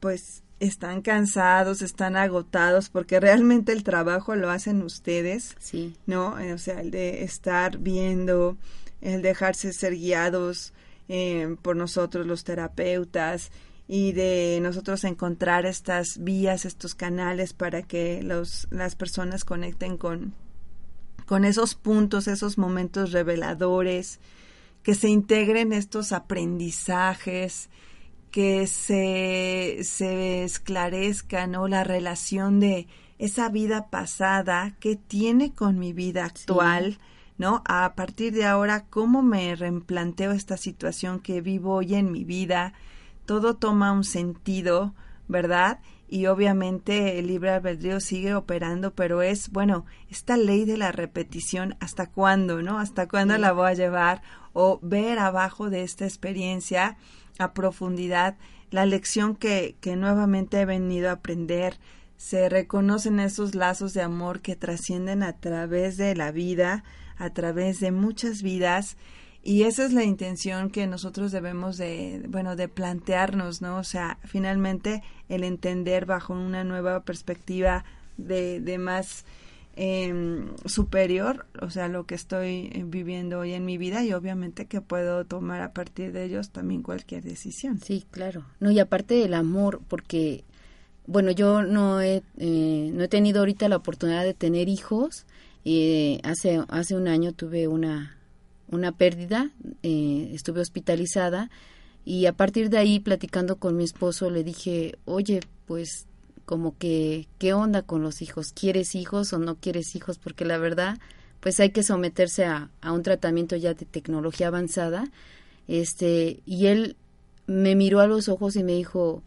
pues están cansados, están agotados, porque realmente el trabajo lo hacen ustedes, sí. ¿no? O sea, el de estar viendo, el dejarse ser guiados eh, por nosotros los terapeutas y de nosotros encontrar estas vías, estos canales para que los, las personas conecten con, con esos puntos, esos momentos reveladores, que se integren estos aprendizajes, que se, se esclarezca ¿no? la relación de esa vida pasada que tiene con mi vida actual, ¿no? A partir de ahora, ¿cómo me reemplanteo esta situación que vivo hoy en mi vida? Todo toma un sentido, ¿verdad? y obviamente el libre albedrío sigue operando, pero es, bueno, esta ley de la repetición, ¿hasta cuándo, no? ¿Hasta cuándo la voy a llevar? O ver abajo de esta experiencia a profundidad la lección que, que nuevamente he venido a aprender. Se reconocen esos lazos de amor que trascienden a través de la vida, a través de muchas vidas, y esa es la intención que nosotros debemos de, bueno, de plantearnos, ¿no? O sea, finalmente el entender bajo una nueva perspectiva de, de más eh, superior, o sea, lo que estoy eh, viviendo hoy en mi vida y obviamente que puedo tomar a partir de ellos también cualquier decisión. Sí, claro. No, y aparte del amor, porque, bueno, yo no he, eh, no he tenido ahorita la oportunidad de tener hijos. Y hace, hace un año tuve una, una pérdida, eh, estuve hospitalizada y a partir de ahí platicando con mi esposo le dije, oye, pues como que, ¿qué onda con los hijos? ¿Quieres hijos o no quieres hijos? Porque la verdad, pues hay que someterse a, a un tratamiento ya de tecnología avanzada. Este, y él me miró a los ojos y me dijo,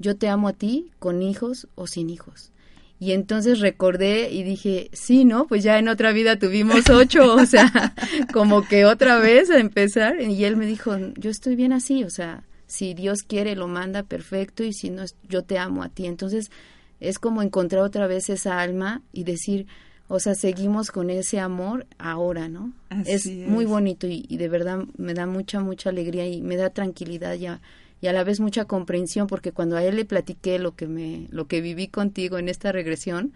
yo te amo a ti con hijos o sin hijos. Y entonces recordé y dije, sí, ¿no? Pues ya en otra vida tuvimos ocho, o sea, como que otra vez a empezar. Y él me dijo, yo estoy bien así, o sea, si Dios quiere lo manda perfecto y si no, yo te amo a ti. Entonces es como encontrar otra vez esa alma y decir, o sea, seguimos con ese amor ahora, ¿no? es, muy bonito y, y, de verdad me da mucha, mucha alegría y me da tranquilidad ya y a la vez mucha comprensión porque cuando a él le platiqué lo que me lo que viví contigo en esta regresión,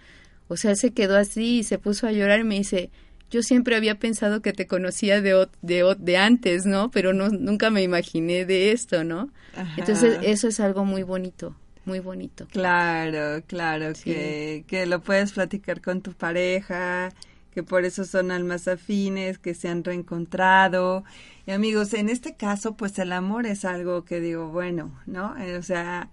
o sea, se quedó así y se puso a llorar y me dice, "Yo siempre había pensado que te conocía de de, de antes, ¿no? Pero no nunca me imaginé de esto, ¿no?" Entonces, eso es algo muy bonito muy bonito. Claro, claro, que, que lo puedes platicar con tu pareja, que por eso son almas afines, que se han reencontrado. Y amigos, en este caso, pues el amor es algo que digo, bueno, ¿no? Eh, o sea,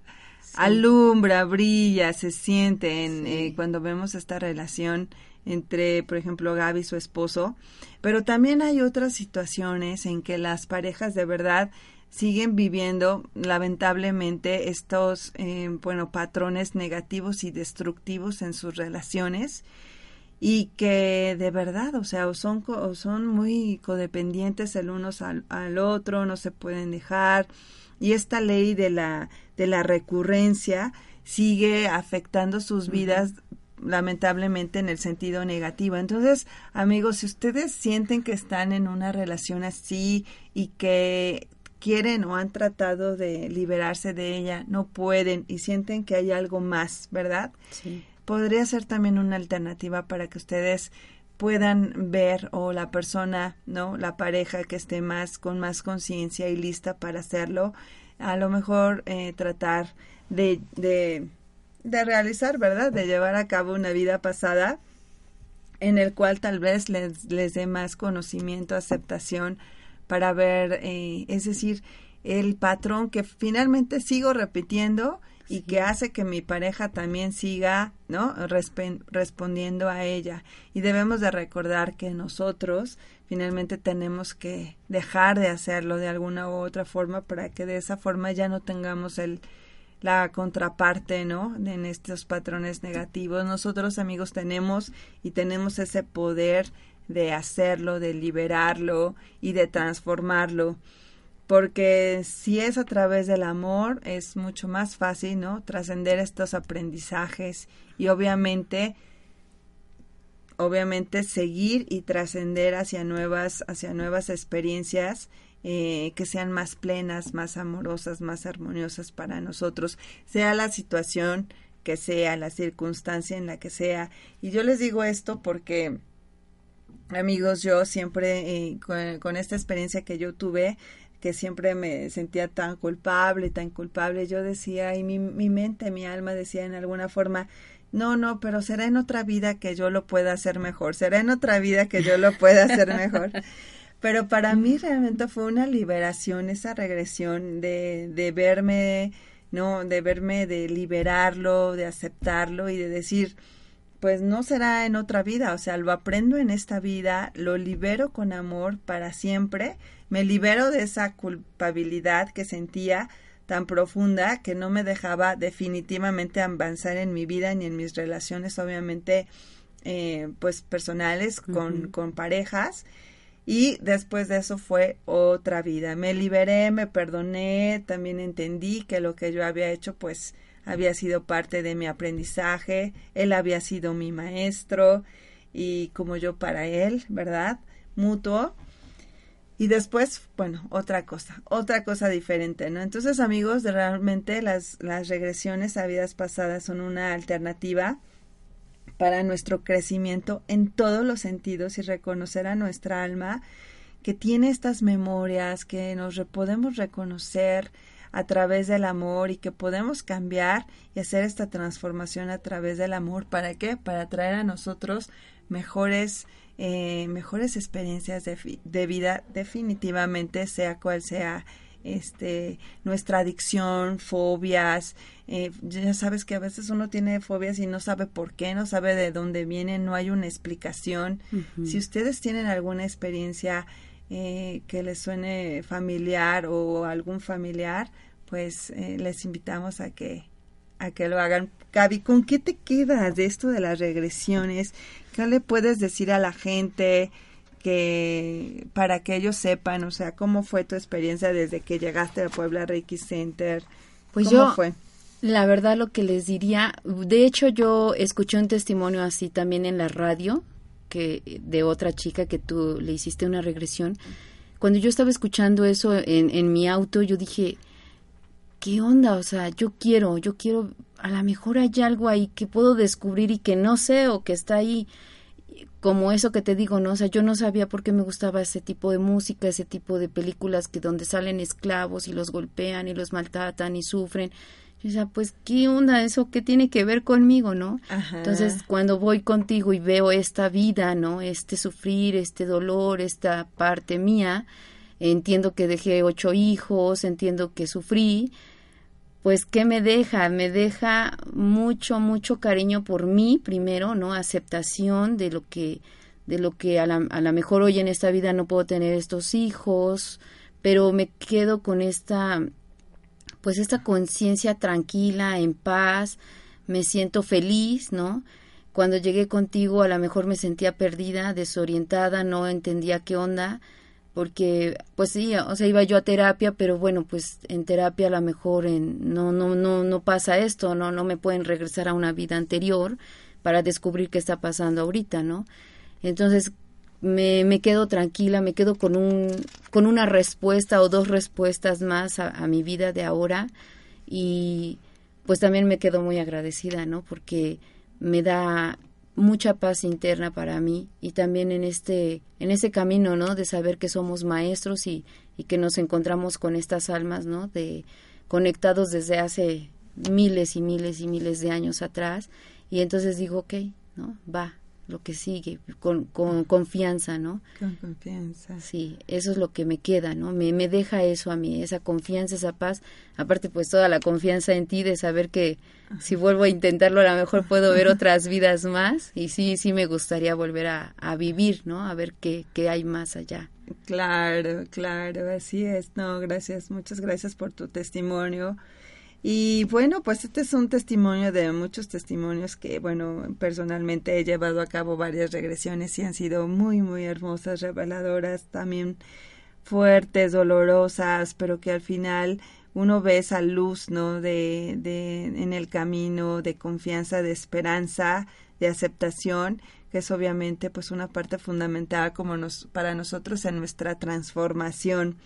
alumbra, brilla, se siente en, eh, cuando vemos esta relación entre, por ejemplo, Gaby y su esposo. Pero también hay otras situaciones en que las parejas de verdad siguen viviendo lamentablemente estos, eh, bueno, patrones negativos y destructivos en sus relaciones y que de verdad, o sea, son, son muy codependientes el uno al, otro, no se pueden dejar y esta ley de la, de la recurrencia sigue afectando sus vidas lamentablemente en el sentido negativo. Entonces, amigos, si ustedes sienten que están en una relación así y que quieren o han tratado de liberarse de ella, no pueden y sienten que hay algo más, ¿verdad? Sí podría ser también una alternativa para que ustedes puedan ver o la persona, ¿no? La pareja que esté más con más conciencia y lista para hacerlo, a lo mejor eh, tratar de, de, de, realizar, ¿verdad? De llevar a cabo una vida pasada en el cual tal vez les, les dé más conocimiento, aceptación para ver, eh, es decir, el patrón que finalmente sigo repitiendo y que hace que mi pareja también siga, ¿no? respondiendo a ella. Y debemos de recordar que nosotros finalmente tenemos que dejar de hacerlo de alguna u otra forma para que de esa forma ya no tengamos el la contraparte, ¿no? En estos patrones negativos. Nosotros, amigos, tenemos y tenemos ese poder de hacerlo, de liberarlo y de transformarlo porque si es a través del amor es mucho más fácil, ¿no? Trascender estos aprendizajes y obviamente obviamente seguir y trascender hacia nuevas, hacia nuevas experiencias eh, que sean más plenas, más amorosas, más armoniosas para nosotros, sea la situación que sea, la circunstancia en la que sea. Y yo les digo esto porque, amigos, yo siempre, eh, con, esta experiencia que yo tuve, que siempre me sentía tan culpable, tan culpable, yo decía, y mi, mi mente, mi alma decía en alguna forma, no, no, pero será en otra vida que yo lo pueda hacer mejor, será en otra vida que yo lo pueda hacer mejor. Pero para mí realmente fue una liberación esa regresión de, de verme, ¿no? De verme, de liberarlo, de aceptarlo y de decir, pues no será en otra vida, o sea, lo aprendo en esta vida, lo libero con amor para siempre, me libero de esa culpabilidad que sentía tan profunda que no me dejaba definitivamente avanzar en mi vida ni en mis relaciones, obviamente, eh, pues personales con, con parejas y después de eso fue otra vida. Me liberé, me perdoné, también entendí que lo que yo había hecho pues había sido parte de mi aprendizaje, él había sido mi maestro y como yo para él, ¿verdad? Mutuo. Y después, bueno, otra cosa, otra cosa diferente, ¿no? Entonces, amigos, realmente las, las regresiones a vidas pasadas son una alternativa para nuestro crecimiento en todos los sentidos y reconocer a nuestra alma que tiene estas memorias, que nos podemos reconocer a través del amor y que podemos cambiar y hacer esta transformación a través del amor. ¿Para qué? Para traer a nosotros mejores, eh, mejores experiencias de, de vida, definitivamente, sea cual sea este, nuestra adicción, fobias. Eh, ya sabes que a veces uno tiene fobias y no sabe por qué, no sabe de dónde vienen, no hay una explicación. Si ustedes tienen alguna experiencia eh, que les suene familiar o algún familiar, pues eh, les invitamos a que a que lo hagan. Gaby, ¿con qué te quedas de esto de las regresiones? ¿Qué le puedes decir a la gente? que para que ellos sepan, o sea, cómo fue tu experiencia desde que llegaste a Puebla Reiki Center. Pues ¿Cómo yo, fue? La verdad lo que les diría, de hecho yo escuché un testimonio así también en la radio que de otra chica que tú le hiciste una regresión. Cuando yo estaba escuchando eso en, en mi auto, yo dije, ¿qué onda? O sea, yo quiero, yo quiero, a lo mejor hay algo ahí que puedo descubrir y que no sé o que está ahí como eso que te digo, ¿no? O sea, yo no sabía por qué me gustaba ese tipo de música, ese tipo de películas que donde salen esclavos y los golpean y los maltratan y sufren. Yo decía, pues, ¿qué onda? ¿Eso qué tiene que ver conmigo, no? Entonces, cuando voy contigo y veo esta vida, ¿no? Este sufrir, este dolor, esta parte mía, entiendo que dejé ocho hijos, entiendo que sufrí, pues qué me deja me deja mucho mucho cariño por mí primero no aceptación de lo que de lo que a la, a la mejor hoy en esta vida no puedo tener estos hijos pero me quedo con esta pues esta conciencia tranquila en paz me siento feliz no cuando llegué contigo a lo mejor me sentía perdida desorientada no entendía qué onda porque pues sí, o sea, iba yo a terapia, pero bueno, pues en terapia a lo mejor en, no, no, no, no pasa esto, no, no me pueden regresar a una vida anterior para descubrir qué está pasando ahorita, ¿no? Entonces me, me quedo tranquila, me quedo con un, con una respuesta o dos respuestas más a, mi vida de ahora. Y pues también me quedo muy agradecida, ¿no? Porque me da mucha paz interna para mí y también en este en ese camino no de saber que somos maestros y, y que nos encontramos con estas almas no de conectados desde hace miles y miles y miles de años atrás. Y entonces digo ok no va lo que sigue, con, con confianza, ¿no? Con confianza. Sí, eso es lo que me queda, ¿no? Me, me deja eso a mí, esa confianza, esa paz. Aparte, pues toda la confianza en ti de saber que si vuelvo a intentarlo, a lo mejor puedo ver otras vidas más. Y sí, sí me gustaría volver a, a vivir, ¿no? A ver qué, qué hay más allá. Claro, claro, así es. No, gracias, muchas gracias por tu testimonio. Y bueno, pues este es un testimonio de muchos testimonios que, bueno, personalmente he llevado a cabo varias regresiones y han sido muy, muy hermosas, reveladoras, también fuertes, dolorosas, pero que al final uno ve esa luz, ¿no? De, de, en el camino de confianza, de esperanza, de aceptación, que es obviamente pues una parte fundamental como nos, para nosotros en nuestra transformación.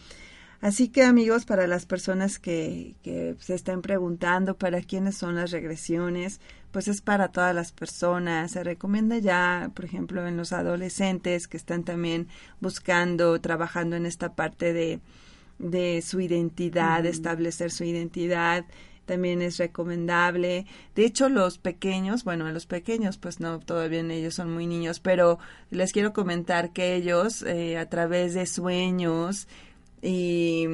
Así que amigos, para las personas que, que se estén preguntando para quiénes son las regresiones, pues es para todas las personas. Se recomienda ya, por ejemplo, en los adolescentes que están también buscando, trabajando en esta parte de, de su identidad, de establecer su identidad también es recomendable. De hecho, los pequeños, bueno, los pequeños, pues no, todavía ellos son muy niños, pero les quiero comentar que ellos, eh, a través de sueños y,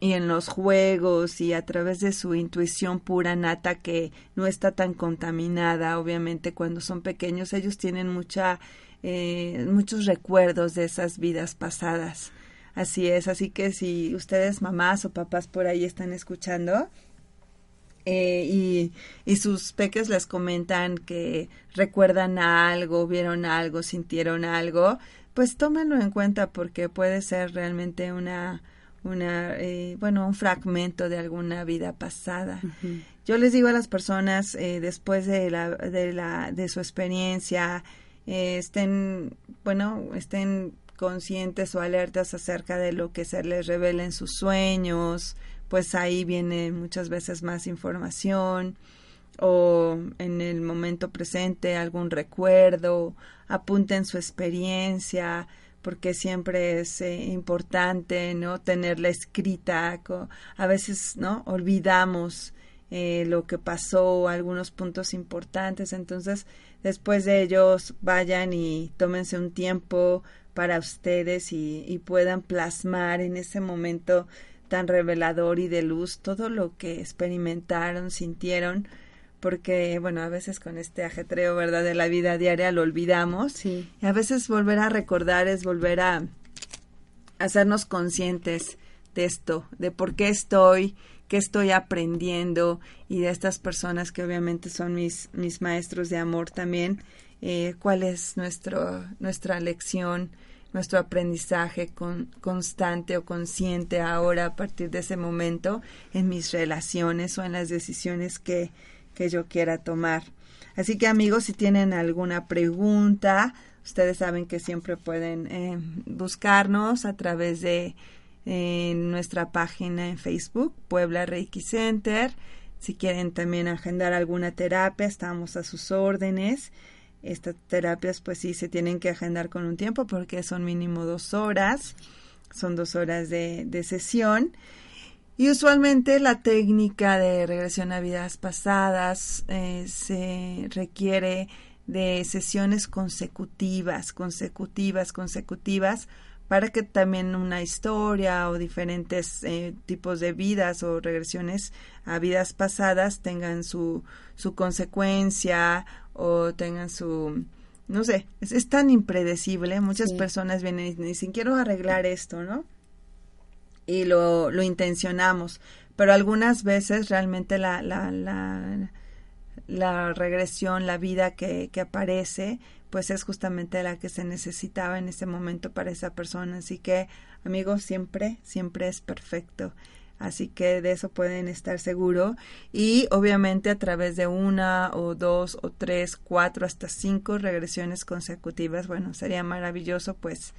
y en los juegos y a través de su intuición pura nata que no está tan contaminada, obviamente cuando son pequeños, ellos tienen mucha, eh, muchos recuerdos de esas vidas pasadas. Así es, así que si ustedes mamás o papás por ahí están escuchando, eh, y, y, sus peques les comentan que recuerdan algo, vieron algo, sintieron algo, pues tómenlo en cuenta porque puede ser realmente una, una eh, bueno, un fragmento de alguna vida pasada. Yo les digo a las personas eh, después de la, de la, de su experiencia, estén, bueno, estén conscientes o alertas acerca de lo que se les revela en sus sueños, pues ahí viene muchas veces más información o en el momento presente algún recuerdo, apunten su experiencia, porque siempre es eh, importante no tenerla escrita a veces no olvidamos eh, lo que pasó algunos puntos importantes entonces después de ellos vayan y tómense un tiempo para ustedes y, y puedan plasmar en ese momento tan revelador y de luz todo lo que experimentaron, sintieron, porque, bueno, a veces con este ajetreo, ¿verdad?, de la vida diaria lo olvidamos. Sí. Y a veces volver a recordar es volver a hacernos conscientes de esto, de por qué estoy, qué estoy aprendiendo y de estas personas que obviamente son mis, mis maestros de amor también, eh, cuál es nuestro, nuestra lección, nuestro aprendizaje con, constante o consciente ahora a partir de ese momento en mis relaciones o en las decisiones que, que yo quiera tomar. Así que amigos, si tienen alguna pregunta, ustedes saben que siempre pueden eh, buscarnos a través de nuestra página en Facebook, Puebla Reiki Center. Si quieren también agendar alguna terapia, estamos a sus órdenes. Estas terapias pues sí se tienen que agendar con un tiempo porque son mínimo dos horas, son dos horas de, de sesión. Y usualmente la técnica de regresión a vidas pasadas eh, se requiere de sesiones consecutivas, consecutivas, consecutivas, para que también una historia o diferentes eh, tipos de vidas o regresiones a vidas pasadas tengan su, su consecuencia o tengan su no sé, es, tan impredecible, muchas personas vienen y dicen quiero arreglar esto, ¿no? Y lo, lo intencionamos, pero algunas veces realmente la, la, la, la regresión, la vida que, que aparece, pues es justamente la que se necesitaba en ese momento para esa persona. Así que, amigos, siempre, siempre es perfecto. Así que de eso pueden estar seguros y obviamente a través de una o dos o tres, cuatro hasta cinco regresiones consecutivas, bueno, sería maravilloso, pues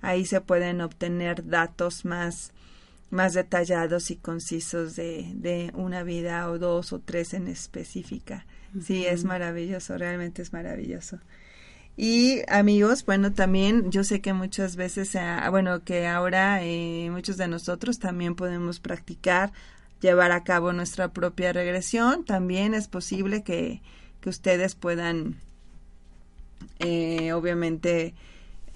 ahí se pueden obtener datos más más detallados y concisos de, de una vida o dos o tres en específica. Sí, es maravilloso, realmente es maravilloso. Y amigos, bueno, también yo sé que muchas veces, bueno, que ahora eh, muchos de nosotros también podemos practicar, llevar a cabo nuestra propia regresión. También es posible que, que ustedes puedan, eh, obviamente,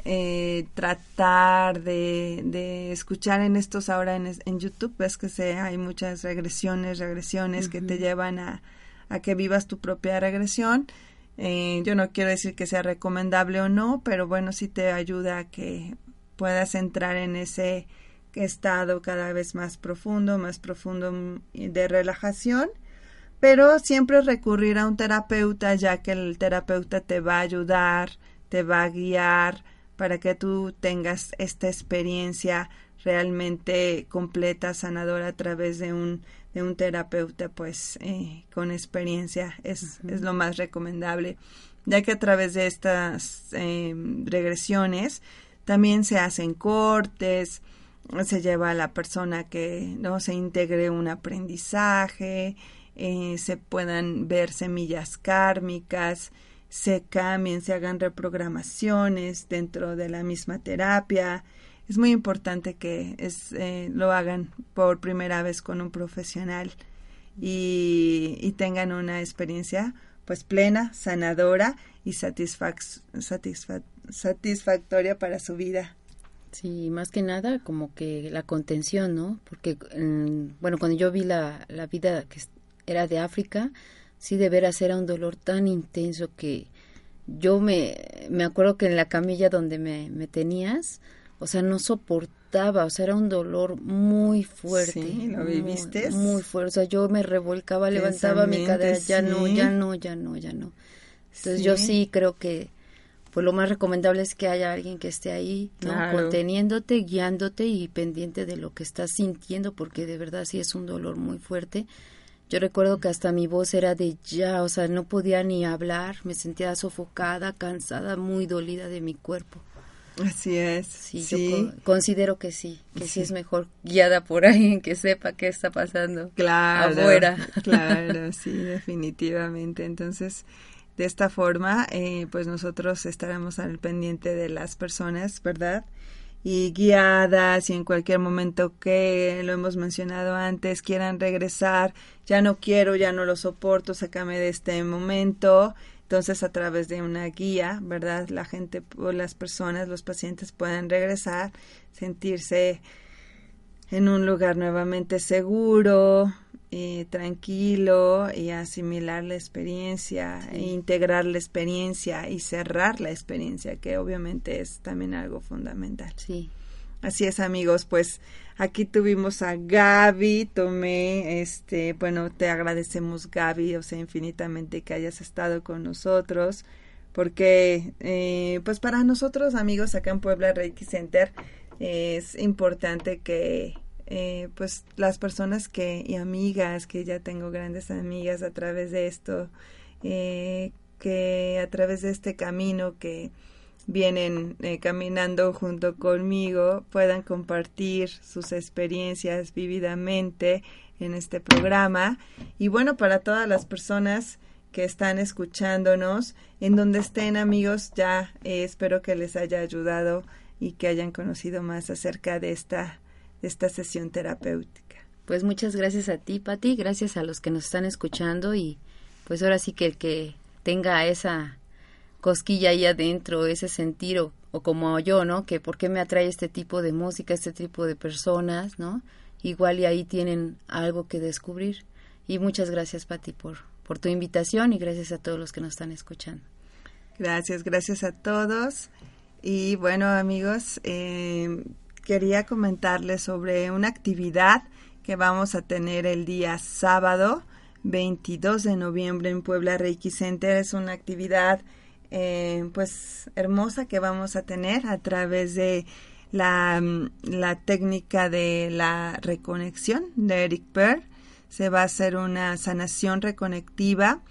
eh, tratar de, de, escuchar en estos ahora en, en YouTube. Ves que se, hay muchas regresiones, regresiones que te llevan a, a que vivas tu propia regresión eh, yo no quiero decir que sea recomendable o no, pero bueno, sí te ayuda a que puedas entrar en ese estado cada vez más profundo, más profundo de relajación, pero siempre recurrir a un terapeuta ya que el terapeuta te va a ayudar, te va a guiar para que tú tengas esta experiencia realmente completa, sanadora a través de un, de un terapeuta, pues eh, con experiencia es, es lo más recomendable, ya que a través de estas eh, regresiones también se hacen cortes, se lleva a la persona que no se integre un aprendizaje, eh, se puedan ver semillas kármicas, se cambien, se hagan reprogramaciones dentro de la misma terapia. Es muy importante que es, eh, lo hagan por primera vez con un profesional y, y tengan una experiencia pues plena, sanadora y satisfactoria para su vida. Sí, más que nada como que la contención, ¿no? Porque, mm, bueno, cuando yo vi la, la vida que era de África, sí de veras era un dolor tan intenso que yo me, me acuerdo que en la camilla donde me, me tenías, o sea, no soportaba, o sea, era un dolor muy fuerte. Sí, ¿lo viviste? Muy, fuerte, o sea, yo me revolcaba, levantaba mi cadera, ya no, ya no, ya no, ya no. Entonces yo sí creo que pues lo más recomendable es que haya alguien que esté ahí, ¿no? Conteniéndote, guiándote y pendiente de lo que estás sintiendo, porque de verdad sí es un dolor muy fuerte. Yo recuerdo que hasta mi voz era de ya, o sea, no podía ni hablar, me sentía sofocada, cansada, muy dolida de mi cuerpo. Así es. Sí, yo considero que sí, que sí. es mejor guiada por alguien que sepa qué está pasando claro, afuera. Claro, sí, definitivamente. Entonces, de esta forma, eh, pues nosotros estaremos al pendiente de las personas, ¿verdad? Y guiadas y en cualquier momento que lo hemos mencionado antes quieran regresar, ya no quiero, ya no lo soporto, sácame de este momento. Entonces, a través de una guía, ¿verdad? La gente o las personas, los pacientes puedan regresar, sentirse en un lugar nuevamente seguro, eh, tranquilo y asimilar la experiencia, e integrar la experiencia y cerrar la experiencia, que obviamente es también algo fundamental. Sí. Así es, amigos, pues aquí tuvimos a Gaby, tomé, este, bueno, te agradecemos Gaby, o sea, infinitamente que hayas estado con nosotros, porque, eh, pues para nosotros, amigos, acá en Puebla Reiki Center, es importante que eh, pues las personas que y amigas que ya tengo grandes amigas a través de esto eh, que a través de este camino que vienen eh, caminando junto conmigo puedan compartir sus experiencias vividamente en este programa. Y bueno para todas las personas que están escuchándonos en donde estén amigos ya espero que les haya ayudado y que hayan conocido más acerca de esta esta sesión terapéutica. Pues muchas gracias a ti, Pati, gracias a los que nos están escuchando y pues ahora sí que el que tenga esa cosquilla ahí adentro, ese sentir o, como yo, ¿no? Que por qué me atrae este tipo de música, este tipo de personas, ¿no? Igual y ahí tienen algo que descubrir. Y muchas gracias, Pati, por, por tu invitación y gracias a todos los que nos están escuchando. Gracias, gracias a todos. Y bueno, amigos, eh, quería comentarles sobre una actividad que vamos a tener el día sábado 22 de noviembre en Puebla Reiki Center. Es una actividad eh, pues hermosa que vamos a tener a través de la, la técnica de la reconexión de Eric Pearl. Se va a hacer una sanación reconectiva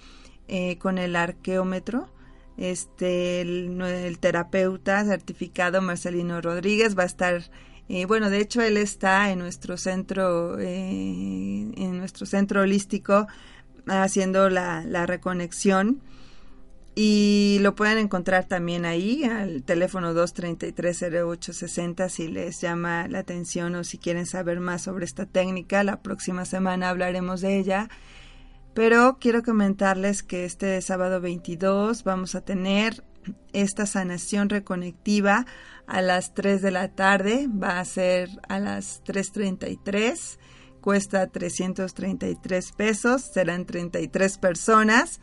eh, con el arqueómetro este, el, terapeuta certificado Marcelino Rodríguez va a estar, eh, bueno, de hecho él está en nuestro centro, eh, en nuestro centro holístico haciendo la, la reconexión y lo pueden encontrar también ahí al teléfono 233-0860 si les llama la atención o si quieren saber más sobre esta técnica. La próxima semana hablaremos de ella. Pero quiero comentarles que este sábado 22 vamos a tener esta sanación reconectiva a las 3 de la tarde. Va a ser a las 3.33. Cuesta 333 pesos. Serán 33 personas.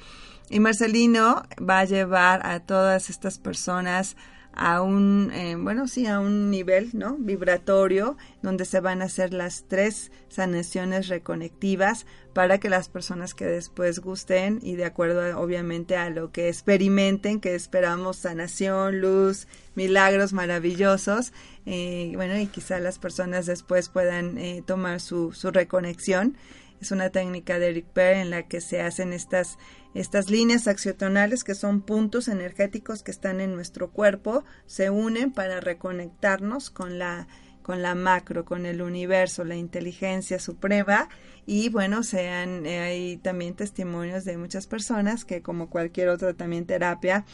Y Marcelino va a llevar a todas estas personas a un, eh, bueno, sí, a un nivel, ¿no? Vibratorio, donde se van a hacer las tres sanaciones reconectivas para que las personas que después gusten y de acuerdo obviamente a lo que experimenten, que esperamos sanación, luz, milagros maravillosos, eh, bueno, y quizá las personas después puedan eh, tomar su, su reconexión. Es una técnica de Eric en la que se hacen estas, estas líneas accionales que son puntos energéticos que están en nuestro cuerpo, se unen para reconectarnos con la, con la macro, con el universo, la inteligencia suprema y bueno, sean, eh, hay también testimonios de muchas personas que como cualquier otra también terapia,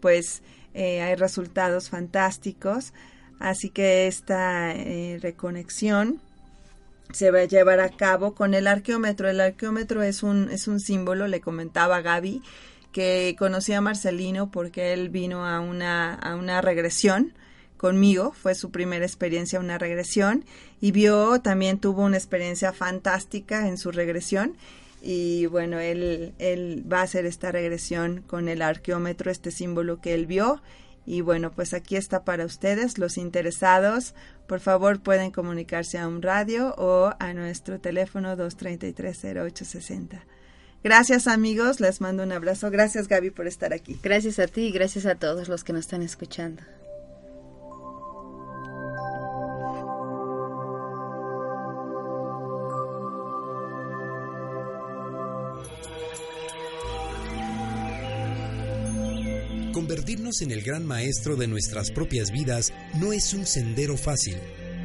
pues eh, hay resultados fantásticos. Así que esta eh, reconexión se va a llevar a cabo con el arqueómetro. El arqueómetro es un, es un símbolo, le comentaba Gaby, que conocí a Marcelino porque él vino a una, a una regresión conmigo, fue su primera experiencia, una regresión, y vio, también tuvo una experiencia fantástica en su regresión, y bueno, él, él va a hacer esta regresión con el arqueómetro, este símbolo que él vio, y bueno, pues aquí está para ustedes, los interesados. Por favor, pueden comunicarse a un radio o a nuestro teléfono 233-0860. Gracias amigos, les mando un abrazo. Gracias Gaby por estar aquí. Gracias a ti y gracias a todos los que nos están escuchando. Convertirnos en el gran maestro de nuestras propias vidas no es un sendero fácil,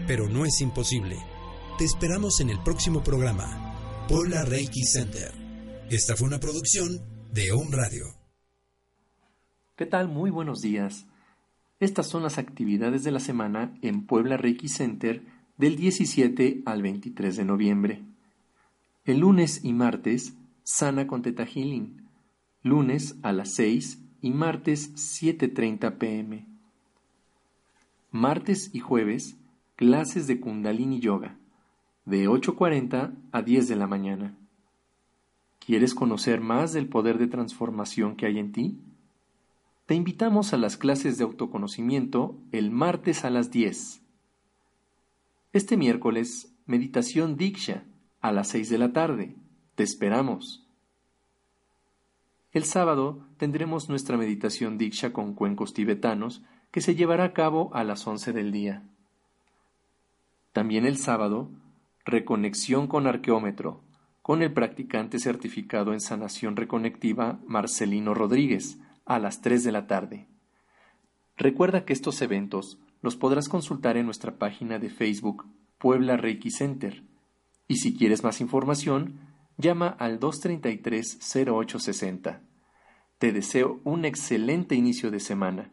pero no es imposible. Te esperamos en el próximo programa, Puebla Reiki Center. Esta fue una producción de Home Radio. ¿Qué tal? Muy buenos días. Estas son las actividades de la semana en Puebla Reiki Center del 17 al 23 de noviembre. El lunes y martes, Sana con Teta Healing. Lunes a las 6 y martes 7.30 pm. Martes y jueves, clases de Kundalini Yoga, de 8.40 a 10 de la mañana. ¿Quieres conocer más del poder de transformación que hay en ti? Te invitamos a las clases de autoconocimiento el martes a las 10. Este miércoles, meditación Diksha a las 6 de la tarde. Te esperamos. El sábado tendremos nuestra meditación Diksha con cuencos tibetanos que se llevará a cabo a las 11 del día. También el sábado, reconexión con arqueómetro, con el practicante certificado en sanación reconectiva Marcelino Rodríguez, a las 3 de la tarde. Recuerda que estos eventos los podrás consultar en nuestra página de Facebook Puebla Reiki Center. Y si quieres más información, llama al 233-0860. Te deseo un excelente inicio de semana